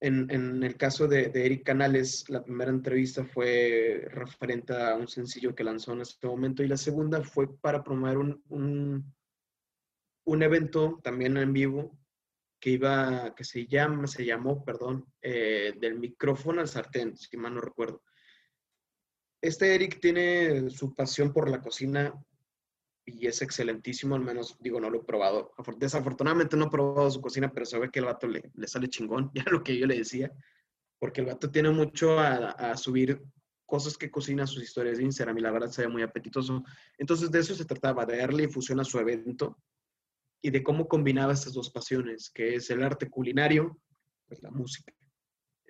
en, en el caso de, de Eric Canales, la primera entrevista fue referente a un sencillo que lanzó en este momento y la segunda fue para promover un, un, un evento también en vivo que iba, que se llama, se llamó, perdón, eh, del micrófono al sartén, si mal no recuerdo. Este Eric tiene su pasión por la cocina y es excelentísimo, al menos digo, no lo he probado. Afor- Desafortunadamente no he probado su cocina, pero se ve que el vato le, le sale chingón, ya lo que yo le decía, porque el vato tiene mucho a, subir cosas que cocina sus historias de Instagram y la verdad se ve muy apetitoso. Entonces de eso se trataba, de darle difusión a su evento y de cómo combinaba estas dos pasiones, que es el arte culinario, pues la música.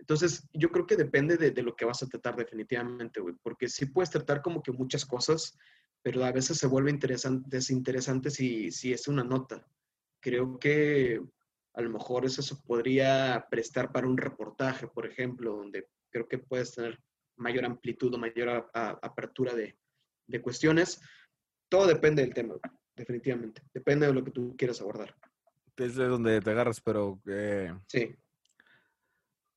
Entonces, yo creo que depende de, de lo que vas a tratar definitivamente, güey, porque sí puedes tratar como que muchas cosas, pero a veces se vuelve interesante, desinteresante si, si es una nota. Creo que a lo mejor eso se podría prestar para un reportaje, por ejemplo, donde creo que puedes tener mayor amplitud o mayor a- a- apertura de, de cuestiones. Todo depende del tema, definitivamente. Depende de lo que tú quieras abordar. Es de donde te agarras, pero eh, Sí.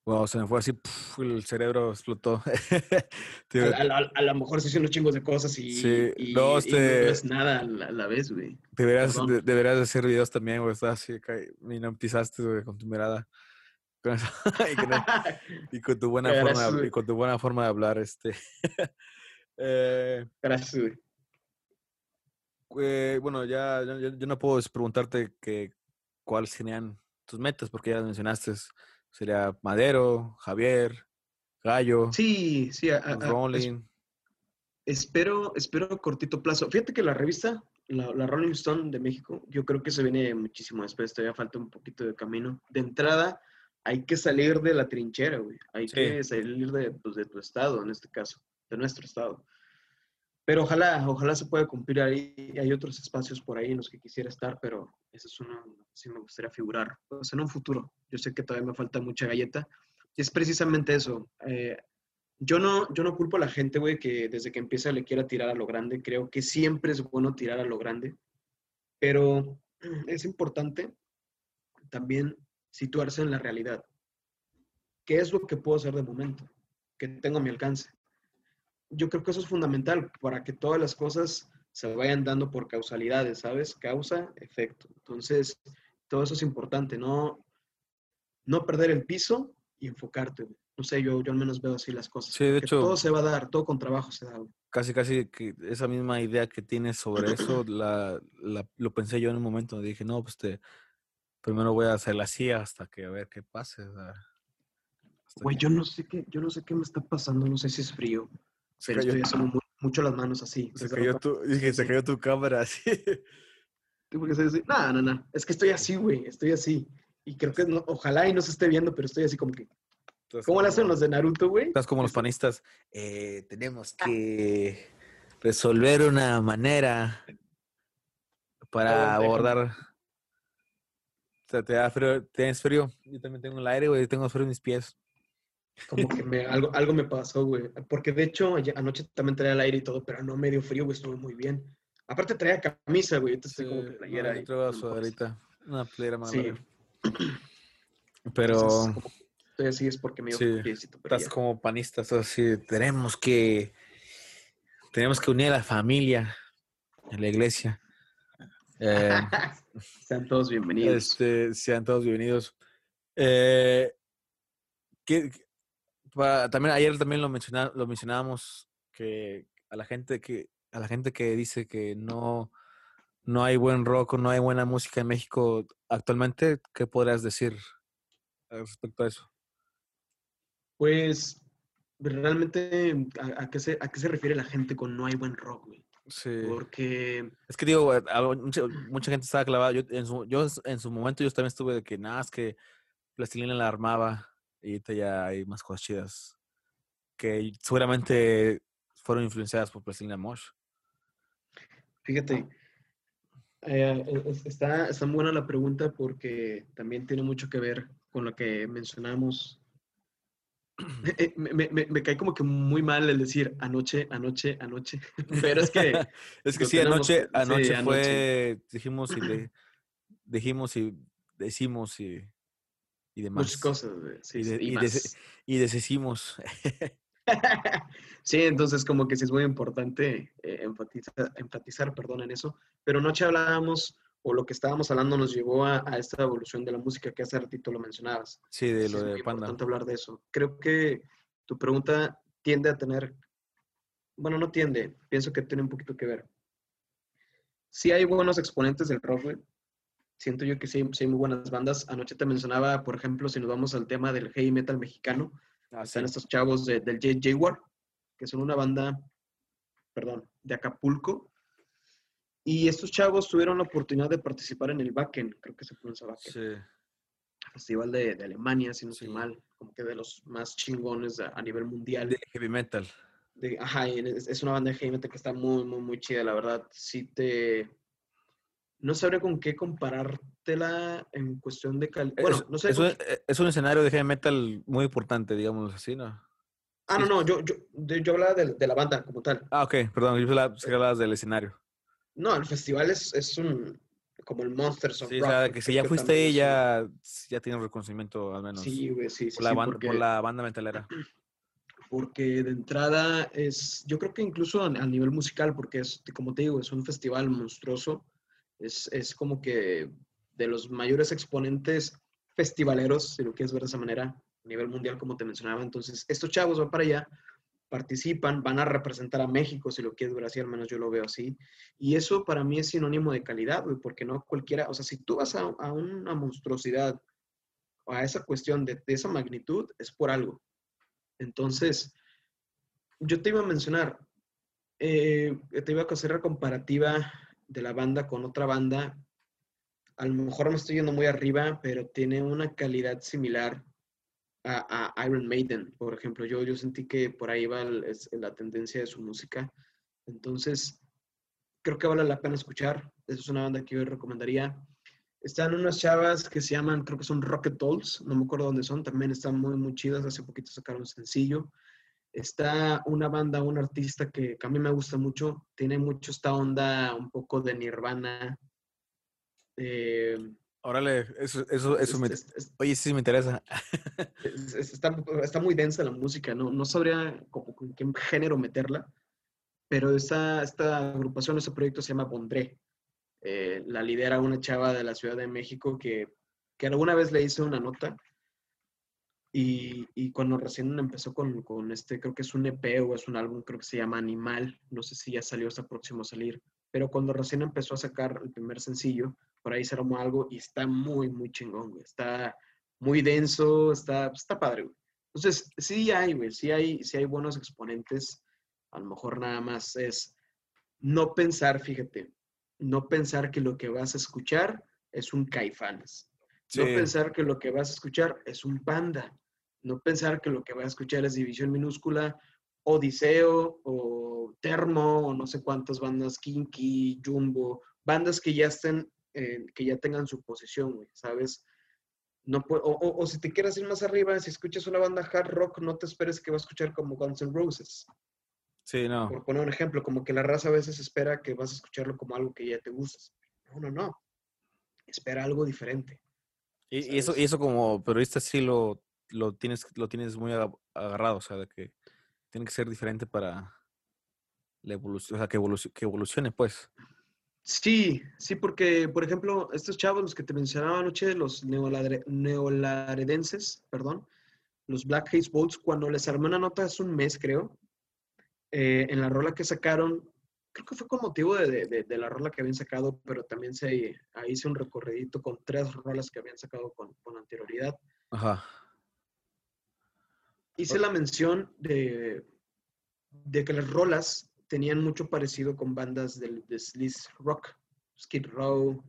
Wow, se me fue así, puf, el cerebro explotó. A, a- a- a lo mejor se hicieron unos chingos de cosas y, Sí, y- no, y este- es nada a la, vez, güey. Deberías, de- deberías hacer videos también, güey. Estás así, y no empezaste, güey, con tu mirada. Con eso, y, con, y con tu buena Gracias, forma, de- güey. y con tu buena forma de hablar, este. Eh, Gracias, güey. eh, bueno, ya, yo no puedo preguntarte que cuáles serían tus metas, porque ya las mencionaste. Sería Madero, Javier, Gallo, Sí, sí. a- es- Rolling. espero, espero cortito plazo. Fíjate que la revista, la, la Rolling Stone de México, yo creo que se viene muchísimo después. Todavía falta un poquito de camino. De entrada, hay que salir de la trinchera, güey. Hay Sí. que salir de, pues, de tu estado, en este caso, de nuestro estado. Pero ojalá, ojalá se pueda cumplir ahí. Hay otros espacios por ahí en los que quisiera estar, pero ese es que sí me gustaría figurar. Pues en un futuro. Yo sé que todavía me falta mucha galleta. Y es precisamente eso. eh, yo no, yo no culpo a la gente, güey, que desde que empieza le quiera tirar a lo grande. Creo que siempre es bueno tirar a lo grande. Pero es importante también situarse en la realidad. ¿Qué es lo que puedo hacer de momento? Que tengo a mi alcance. Yo creo que eso es fundamental para que todas las cosas se vayan dando por causalidades, ¿sabes? Causa, efecto. Entonces, todo eso es importante, no, no perder el piso y enfocarte. güey. No sé, yo, yo al menos veo así las cosas. Sí, de hecho- Todo se va a dar, todo con trabajo se da. güey. Casi, casi que esa misma idea que tienes sobre eso, la, la- lo pensé yo en un momento. Dije, no, pues te, primero voy a hacerla así hasta que a ver qué pase. Güey, que- yo no sé qué, yo no sé qué me está pasando, no sé si es frío, se pero cayó, estoy haciendo mu- mucho las manos así. se cayó tu, dije, se cayó tu cámara así. ¿Tú por qué estás así? No, no, no. Es que estoy así, güey. Estoy así. Y creo que no- ojalá y no se esté viendo, pero estoy así como que. ¿Cómo le hacen los de Naruto, güey? Estás como los panistas. eh, tenemos que resolver una manera para abordar. O sea, te da frío, tienes frío. Yo también tengo el aire, güey. Tengo frío en mis pies. Como que me, algo, algo me pasó, güey. Porque de hecho, anoche también traía el aire y todo, pero no me dio frío, güey. Estuve muy bien. Aparte traía camisa, güey. Entonces como que Sí, playera. no, yo traigo sudaderita. Una playera más. Sí. Pero Entonces, como así es porque me dio Sí, friecito, pero estás ya. como panista, estás así. Tenemos que. Tenemos que unir a la familia en la iglesia. Eh, Sean todos bienvenidos. Este, sean todos bienvenidos. Eh, ¿qué- qué- para- también ayer también lo, menciona- lo mencionábamos que a la gente que a la gente que dice que no no hay buen rock o no hay buena música en México actualmente, ¿qué podrías decir respecto a eso? Pues, realmente, ¿a, a qué se, ¿a qué se refiere la gente con no hay buen rock, güey? Sí. Porque Es que digo, eh, mucha gente estaba clavada. Yo en su, yo en su momento yo también estuve de que nada, es que Plastilina la armaba y ahorita ya hay más cosas chidas que seguramente fueron influenciadas por Plastilina Mosh. Fíjate, Eh, es- está, está muy buena la pregunta porque también tiene mucho que ver con lo que mencionamos. Eh, Me, me- me- me cae como que muy mal el decir anoche, anoche, anoche, pero es que Es que sí, tenemos anoche, sí, anoche anoche. fue, dijimos y dijimos y decimos y, y demás. muchas cosas, sí, Y de- y y de- más. Y deshicimos. Sí, entonces como que sí es muy importante eh, enfatizar, enfatizar perdón, en eso. Pero anoche hablábamos, o lo que estábamos hablando nos llevó a, a esta evolución de la música que hace ratito lo mencionabas. Sí, de lo es muy de Panda. importante hablar de eso. Creo que tu pregunta tiende a tener, bueno, no tiende, pienso que tiene un poquito que ver. Sí hay buenos exponentes del rock. Siento yo que sí, sí hay muy buenas bandas. Anoche te mencionaba, por ejemplo, si nos vamos al tema del heavy metal mexicano, Ah, están sí. estos chavos de- del J Jaguar, que son una banda, perdón, de Acapulco. Y estos chavos tuvieron la oportunidad de participar en el Wacken, creo que se pronuncia Wacken, Sí. festival de, de Alemania, si no estoy Sí. mal, como que de los más chingones a, a nivel mundial. De heavy metal. De- ajá, es, es una banda de heavy metal que está muy, muy, muy chida, la verdad. Sí te... No sabría con qué comparártela en cuestión de calidad. Bueno, es, no sé. es con- un, es un escenario de heavy metal muy importante, digamos así, ¿no? Ah, no, no, yo, yo, yo hablaba de, de la banda como tal. Ah, ok, perdón, yo pensaba que hablabas del escenario. No, el festival es, es un... como el Monsters of Sí, o Rock. sea, porque que si ya fuiste ahí, ya, ya tienes reconocimiento al menos. Sí, güey, sí, sí, por, la sí, banda, porque, por la banda metalera. porque de entrada es, yo creo que incluso a, a nivel musical, porque es, como te digo, es un festival monstruoso, es, es como que de los mayores exponentes festivaleros, si lo quieres ver de esa manera, a nivel mundial, como te mencionaba. Entonces, estos chavos van para allá, participan, van a representar a México, si lo quieres ver así, al menos yo lo veo así. Y eso para mí es sinónimo de calidad, porque no cualquiera, o sea, si tú vas a, a una monstruosidad, a esa cuestión de, de esa magnitud, es por algo. Entonces, yo te iba a mencionar, eh, te iba a hacer la comparativa de la banda con otra banda. A lo mejor me estoy yendo muy arriba, pero tiene una calidad similar a, Iron Maiden, por ejemplo. Yo, yo sentí que por ahí va es la tendencia de su música. Entonces, creo que vale la pena escuchar. Esa es una banda que yo recomendaría. Están unas chavas que se llaman, creo que son Rocket Dolls, no me acuerdo dónde son, también están muy, muy chidas. Hace poquito sacaron un sencillo. Está una banda, un artista que, que a mí me gusta mucho, tiene mucho esta onda un poco de Nirvana. Eh, Órale, eso, eso, eso es- me... es- es- Oye, sí me interesa. es- es- está, está muy densa la música, no, no sabría como con qué género meterla, pero esta, esta agrupación, este proyecto se llama Bondré. Eh, la lidera una chava de la Ciudad de México que, que alguna vez le hice una nota y, cuando recién empezó con, con este, creo que es un EP o es un álbum, creo que se llama Animal, no sé si ya salió, está próximo a salir, pero cuando recién empezó a sacar el primer sencillo, por ahí se armó algo y está muy, muy chingón, güey. Está muy denso, está, está padre, güey. Entonces, sí hay, güey, sí hay, sí hay buenos exponentes. A lo mejor nada más es no pensar, fíjate, no pensar que lo que vas a escuchar es un caifanes. No pensar que lo que vas a escuchar es un panda. No pensar que lo que vas a escuchar es División Minúscula, Odiseo o Termo o no sé cuántas bandas, Kinky, Jumbo, bandas que ya estén, eh, que ya tengan su posición, güey, ¿sabes? No o, o- o si te quieres ir más arriba, si escuchas una banda hard rock, no te esperes que va a escuchar como Guns N' Roses. Sí, no. Por poner un ejemplo, como que la raza a veces espera que vas a escucharlo como algo que ya te gusta. No, no, no. Espera algo diferente. Y, eso, y eso como periodista sí lo, lo tienes, lo tienes muy aga- agarrado, o sea, de que tiene que ser diferente para la evolución, o sea, que, evolucione, que evolucione, pues. Sí, sí, porque, por ejemplo, estos chavos, los que te mencionaba anoche, los neolaredenses, perdón, los Black Haze Bolts, cuando les armé una nota hace un mes, creo, eh, en la rola que sacaron, creo que fue con motivo de, de- de- la rola que habían sacado, pero también se, ahí hice un recorridito con tres rolas que habían sacado con, con anterioridad. Ajá. hice la mención de, de que las rolas tenían mucho parecido con bandas del, de sleaze rock, Skid Row,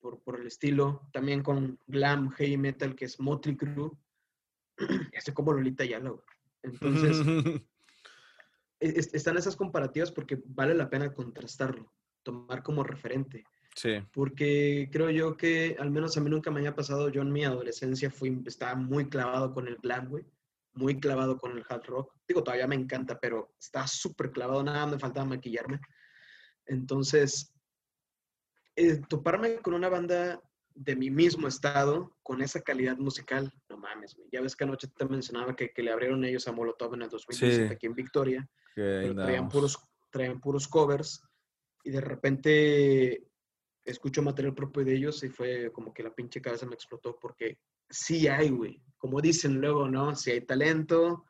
por, por el estilo, también con glam, heavy metal, que es Motley Crue, estoy como Lolita Yala. Entonces, es- están esas comparativas porque vale la pena contrastarlo, tomar como referente. Sí. porque creo yo que, al menos a mí nunca me había pasado, yo en mi adolescencia fui, estaba muy clavado con el glam, güey, muy clavado con el hard rock. Digo, todavía me encanta, pero estaba súper clavado, nada me faltaba maquillarme. Entonces, eh, toparme con una banda de mi mismo estado, con esa calidad musical, no mames, güey. Ya ves que anoche te mencionaba que, que le abrieron ellos a Molotov en el 2017 Sí. aquí en Victoria pero traían puros, traían puros covers y de repente escucho material propio de ellos y fue como que la pinche cabeza me explotó porque sí hay, güey. Como dicen luego, ¿no? Si hay talento,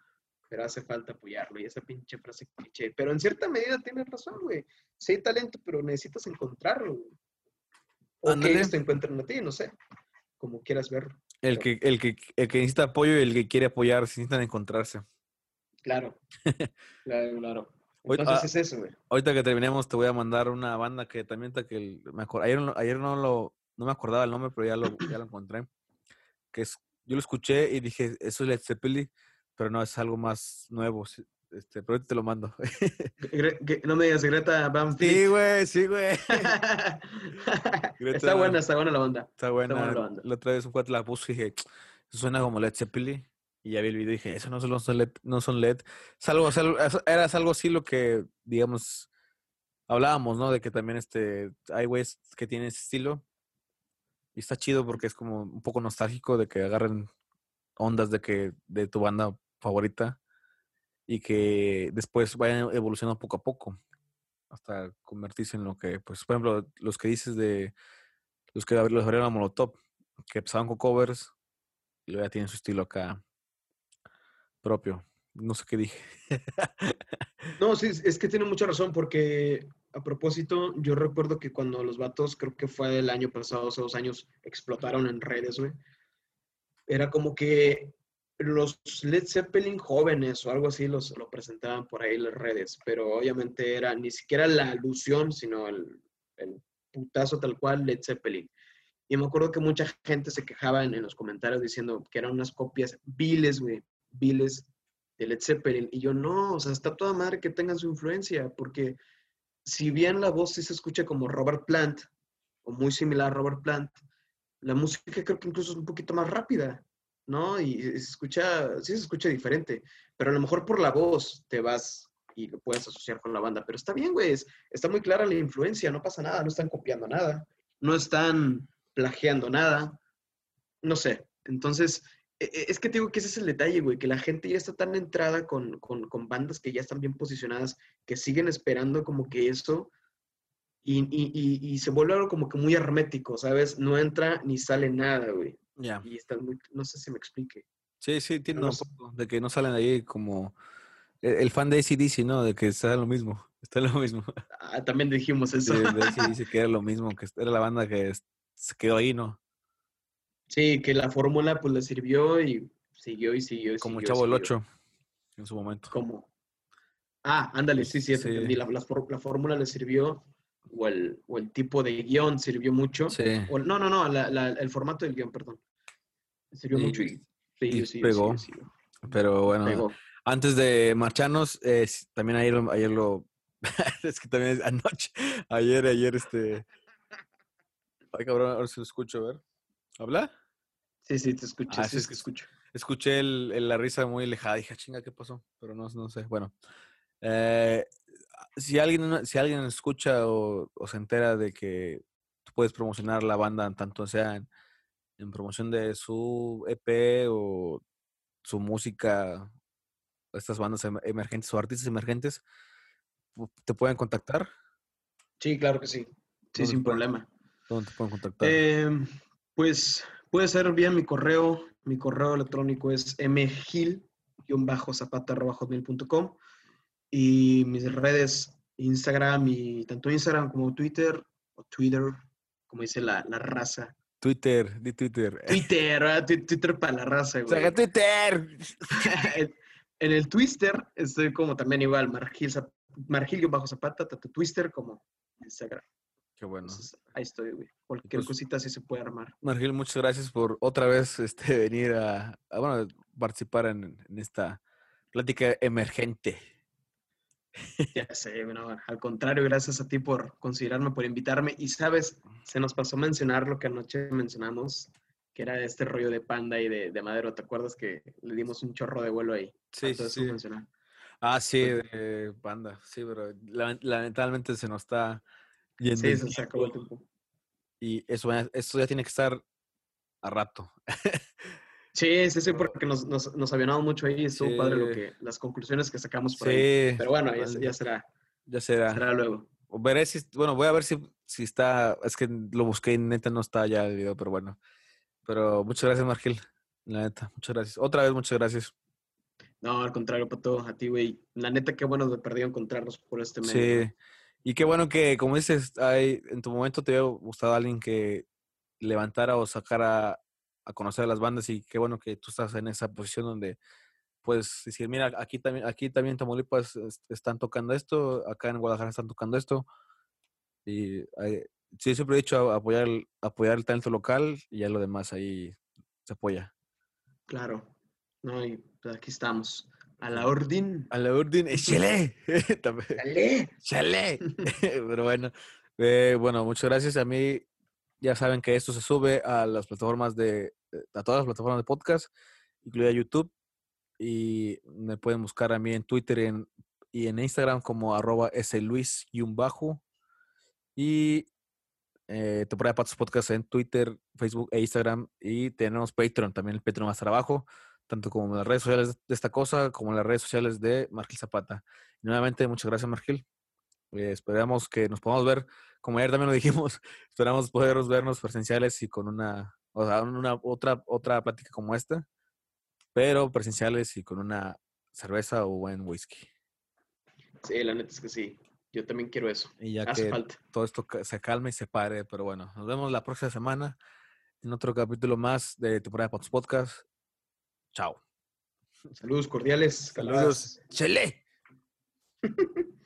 pero hace falta apoyarlo. Y esa pinche frase cliché. Pero en cierta medida tienes razón, güey. Sí hay talento, pero necesitas encontrarlo, güey. O que ellos te encuentren a ti, no sé. Como quieras verlo. El que, el, que, el que necesita apoyo y el que quiere apoyar necesitan encontrarse. Claro. claro, claro. Entonces ah, es eso, güey. Ahorita que terminemos te voy a mandar una banda que también está que el- me acor- ayer, no- ayer no lo no me acordaba el nombre, pero ya lo, ya lo encontré. Que es, yo lo escuché y dije, eso es Led Zeppelin, pero no, es algo más nuevo. Este, pero ahorita te lo mando. No me digas Greta Van Sí, güey, sí, güey. está buena, está buena la banda. Está buena. buena la banda. la otra vez un cuate la puso y dije, "Eso suena como Led Zeppelin. Y ya vi el video y dije, eso no son, LED, no son LED. Algo- es- era algo así lo que, digamos, hablábamos, ¿no? De que también este, hay güeyes que tienen ese estilo. Y está chido porque es como un poco nostálgico de que agarren ondas de que de tu banda favorita y que después vayan evolucionando poco a poco hasta convertirse en lo que, pues, por ejemplo, los que dices de los que los abrieron a Molotov, que empezaban con covers y luego ya tienen su estilo acá propio. No sé qué dije. No, sí, es que tiene mucha razón porque a propósito, yo recuerdo que cuando los vatos, creo que fue el año pasado, hace dos años, explotaron en redes, güey. Era como que los Led Zeppelin jóvenes o algo así los, lo presentaban por ahí en las redes, pero obviamente era ni siquiera la alusión, sino el, el putazo tal cual Led Zeppelin. Y me acuerdo que mucha gente se quejaba en, en los comentarios diciendo que eran unas copias viles, güey, viles de Led Zeppelin. Y yo, no, o sea, está toda madre que tengan su influencia, porque si bien la voz sí se escucha como Robert Plant, o muy similar a Robert Plant, la música creo que incluso es un poquito más rápida, ¿no? Y se escucha, sí se escucha diferente, pero a lo mejor por la voz te vas y lo puedes asociar con la banda, pero está bien, güey, es- está muy clara la influencia, no pasa nada, no están copiando nada, no están plagiando nada, no sé. Entonces, es que te digo que ese es el detalle, güey, que la gente ya está tan entrada con, con, con bandas que ya están bien posicionadas, que siguen esperando como que eso, y, y, y, y se vuelve algo como que muy hermético, ¿sabes? No entra ni sale nada, güey. Ya. Y está muy, no sé si me explique. Sí, sí, no un poco de que no salen ahí como el, el fan de ACDC, ¿no? De que está lo mismo. Está lo mismo. Ah, también dijimos Sí, eso. de ACDC que era lo mismo, que era la banda que se quedó ahí, ¿no? Sí, que la fórmula pues le sirvió y siguió y siguió. y Como siguió y Chavo el siguió. 8 en su momento. Como. Ah, ándale, sí, sí, Sí. entendí. La, la for- la fórmula le sirvió, o el, o el tipo de guion sirvió mucho. Sí. O- no, no, no, la- la- el formato del guion, perdón. Sirvió Y- mucho y, siguió, y siguió, pegó. Pero bueno, Pegó. antes de marcharnos, eh, también ayer, lo- ayer lo... es que también es anoche. Ayer, ayer, este... Ay, cabrón, ahora sí lo escucho, a ver. ¿Habla? Sí, sí, te escucho. Ah, sí, es que escucho. Escuché el- el- la risa muy alejada. Dije, "Ah, chinga, ¿qué pasó? Pero no, no sé. Bueno, eh, si, alguien, si alguien escucha o, o se entera de que tú puedes promocionar la banda, tanto sea en, en promoción de su EP o su música, estas bandas em- emergentes o artistas emergentes, ¿te pueden contactar? Sí, claro que sí. Sí, ¿Dónde sin problema. ¿Dónde te pueden contactar? Eh, pues puede ser bien mi correo. Mi correo electrónico es mgil-zapata.com y mis redes Instagram y tanto Instagram como Twitter o Twitter, como dice la, la raza. Twitter, di Twitter. Twitter, Twitter para la raza, güey. ¡Saca Twitter! en, el Twister estoy como también igual, Margil, Zap- Margil-Zapata, tanto Twister como Instagram. Qué bueno. Entonces, ahí estoy, güey. Cualquier Pues- cosita así se puede armar. Margil, muchas gracias por otra vez este, venir a, a, bueno, participar en, en esta plática emergente. Ya sé, bueno, al contrario, gracias a ti por considerarme, por invitarme. Y sabes, se nos pasó mencionar lo que anoche mencionamos, que era este rollo de panda y de, de madero. ¿Te acuerdas que le dimos un chorro de vuelo ahí? Sí, sí, sí. mencionar. Ah, sí, de Panda, sí, pero lament- lamentablemente se nos está yendo Sí, el se, acabó el tiempo y eso, esto ya tiene que estar a rato. Sí, sí, sí, porque nos, nos, nos avionamos mucho ahí y estuvo padre lo Sí. que, las conclusiones que sacamos por ahí. Sí, Pero bueno, ya, será, ya será. será luego. Veré si, bueno, voy a ver si, si está, es que lo busqué y neta no está ya el video, pero bueno. Pero muchas gracias, Margil. La neta, muchas gracias. Otra vez, muchas gracias. No, al contrario, Pato, a ti, güey. La neta, qué bueno de perdido encontrarnos por este medio. Sí. Y qué bueno que, como dices, hay, en tu momento te hubiera gustado alguien que levantara o sacara a conocer a las bandas y qué bueno que tú estás en esa posición donde puedes decir, mira, aquí también, aquí también en Tamaulipas es- están tocando esto, acá en Guadalajara están tocando esto. Y sí, siempre he dicho apoyar, apoyar el talento local y ya lo demás ahí se apoya. Claro. No, y aquí estamos. A la orden. A la orden. También. ¡Dale! ¡Chale! Pero bueno, eh, bueno, muchas gracias. A mí ya saben que esto se sube a las plataformas de, eh, a todas las plataformas de podcast, incluida YouTube. Y me pueden buscar a mí en Twitter y en, y en Instagram como arroba sluis y un bajo. Y eh, temporada de Patos Podcast en Twitter, Facebook e Instagram. Y tenemos Patreon, también el Patreon más trabajo, tanto como en las redes sociales de esta cosa, como en las redes sociales de Margil Zapata. Y nuevamente, muchas gracias, Margil. Eh, esperamos que nos podamos ver, como ayer también lo dijimos, esperamos poderos vernos presenciales y con una, o sea, una otra, otra plática como esta, pero presenciales y con una cerveza o buen whisky. Sí, la neta es que sí. Yo también quiero eso. Y ya Hace que falta. todo esto se calme y se pare, pero bueno, nos vemos la próxima semana en otro capítulo más de temporada Pots Podcast. Chao. Saludos cordiales. Saludos. Chele.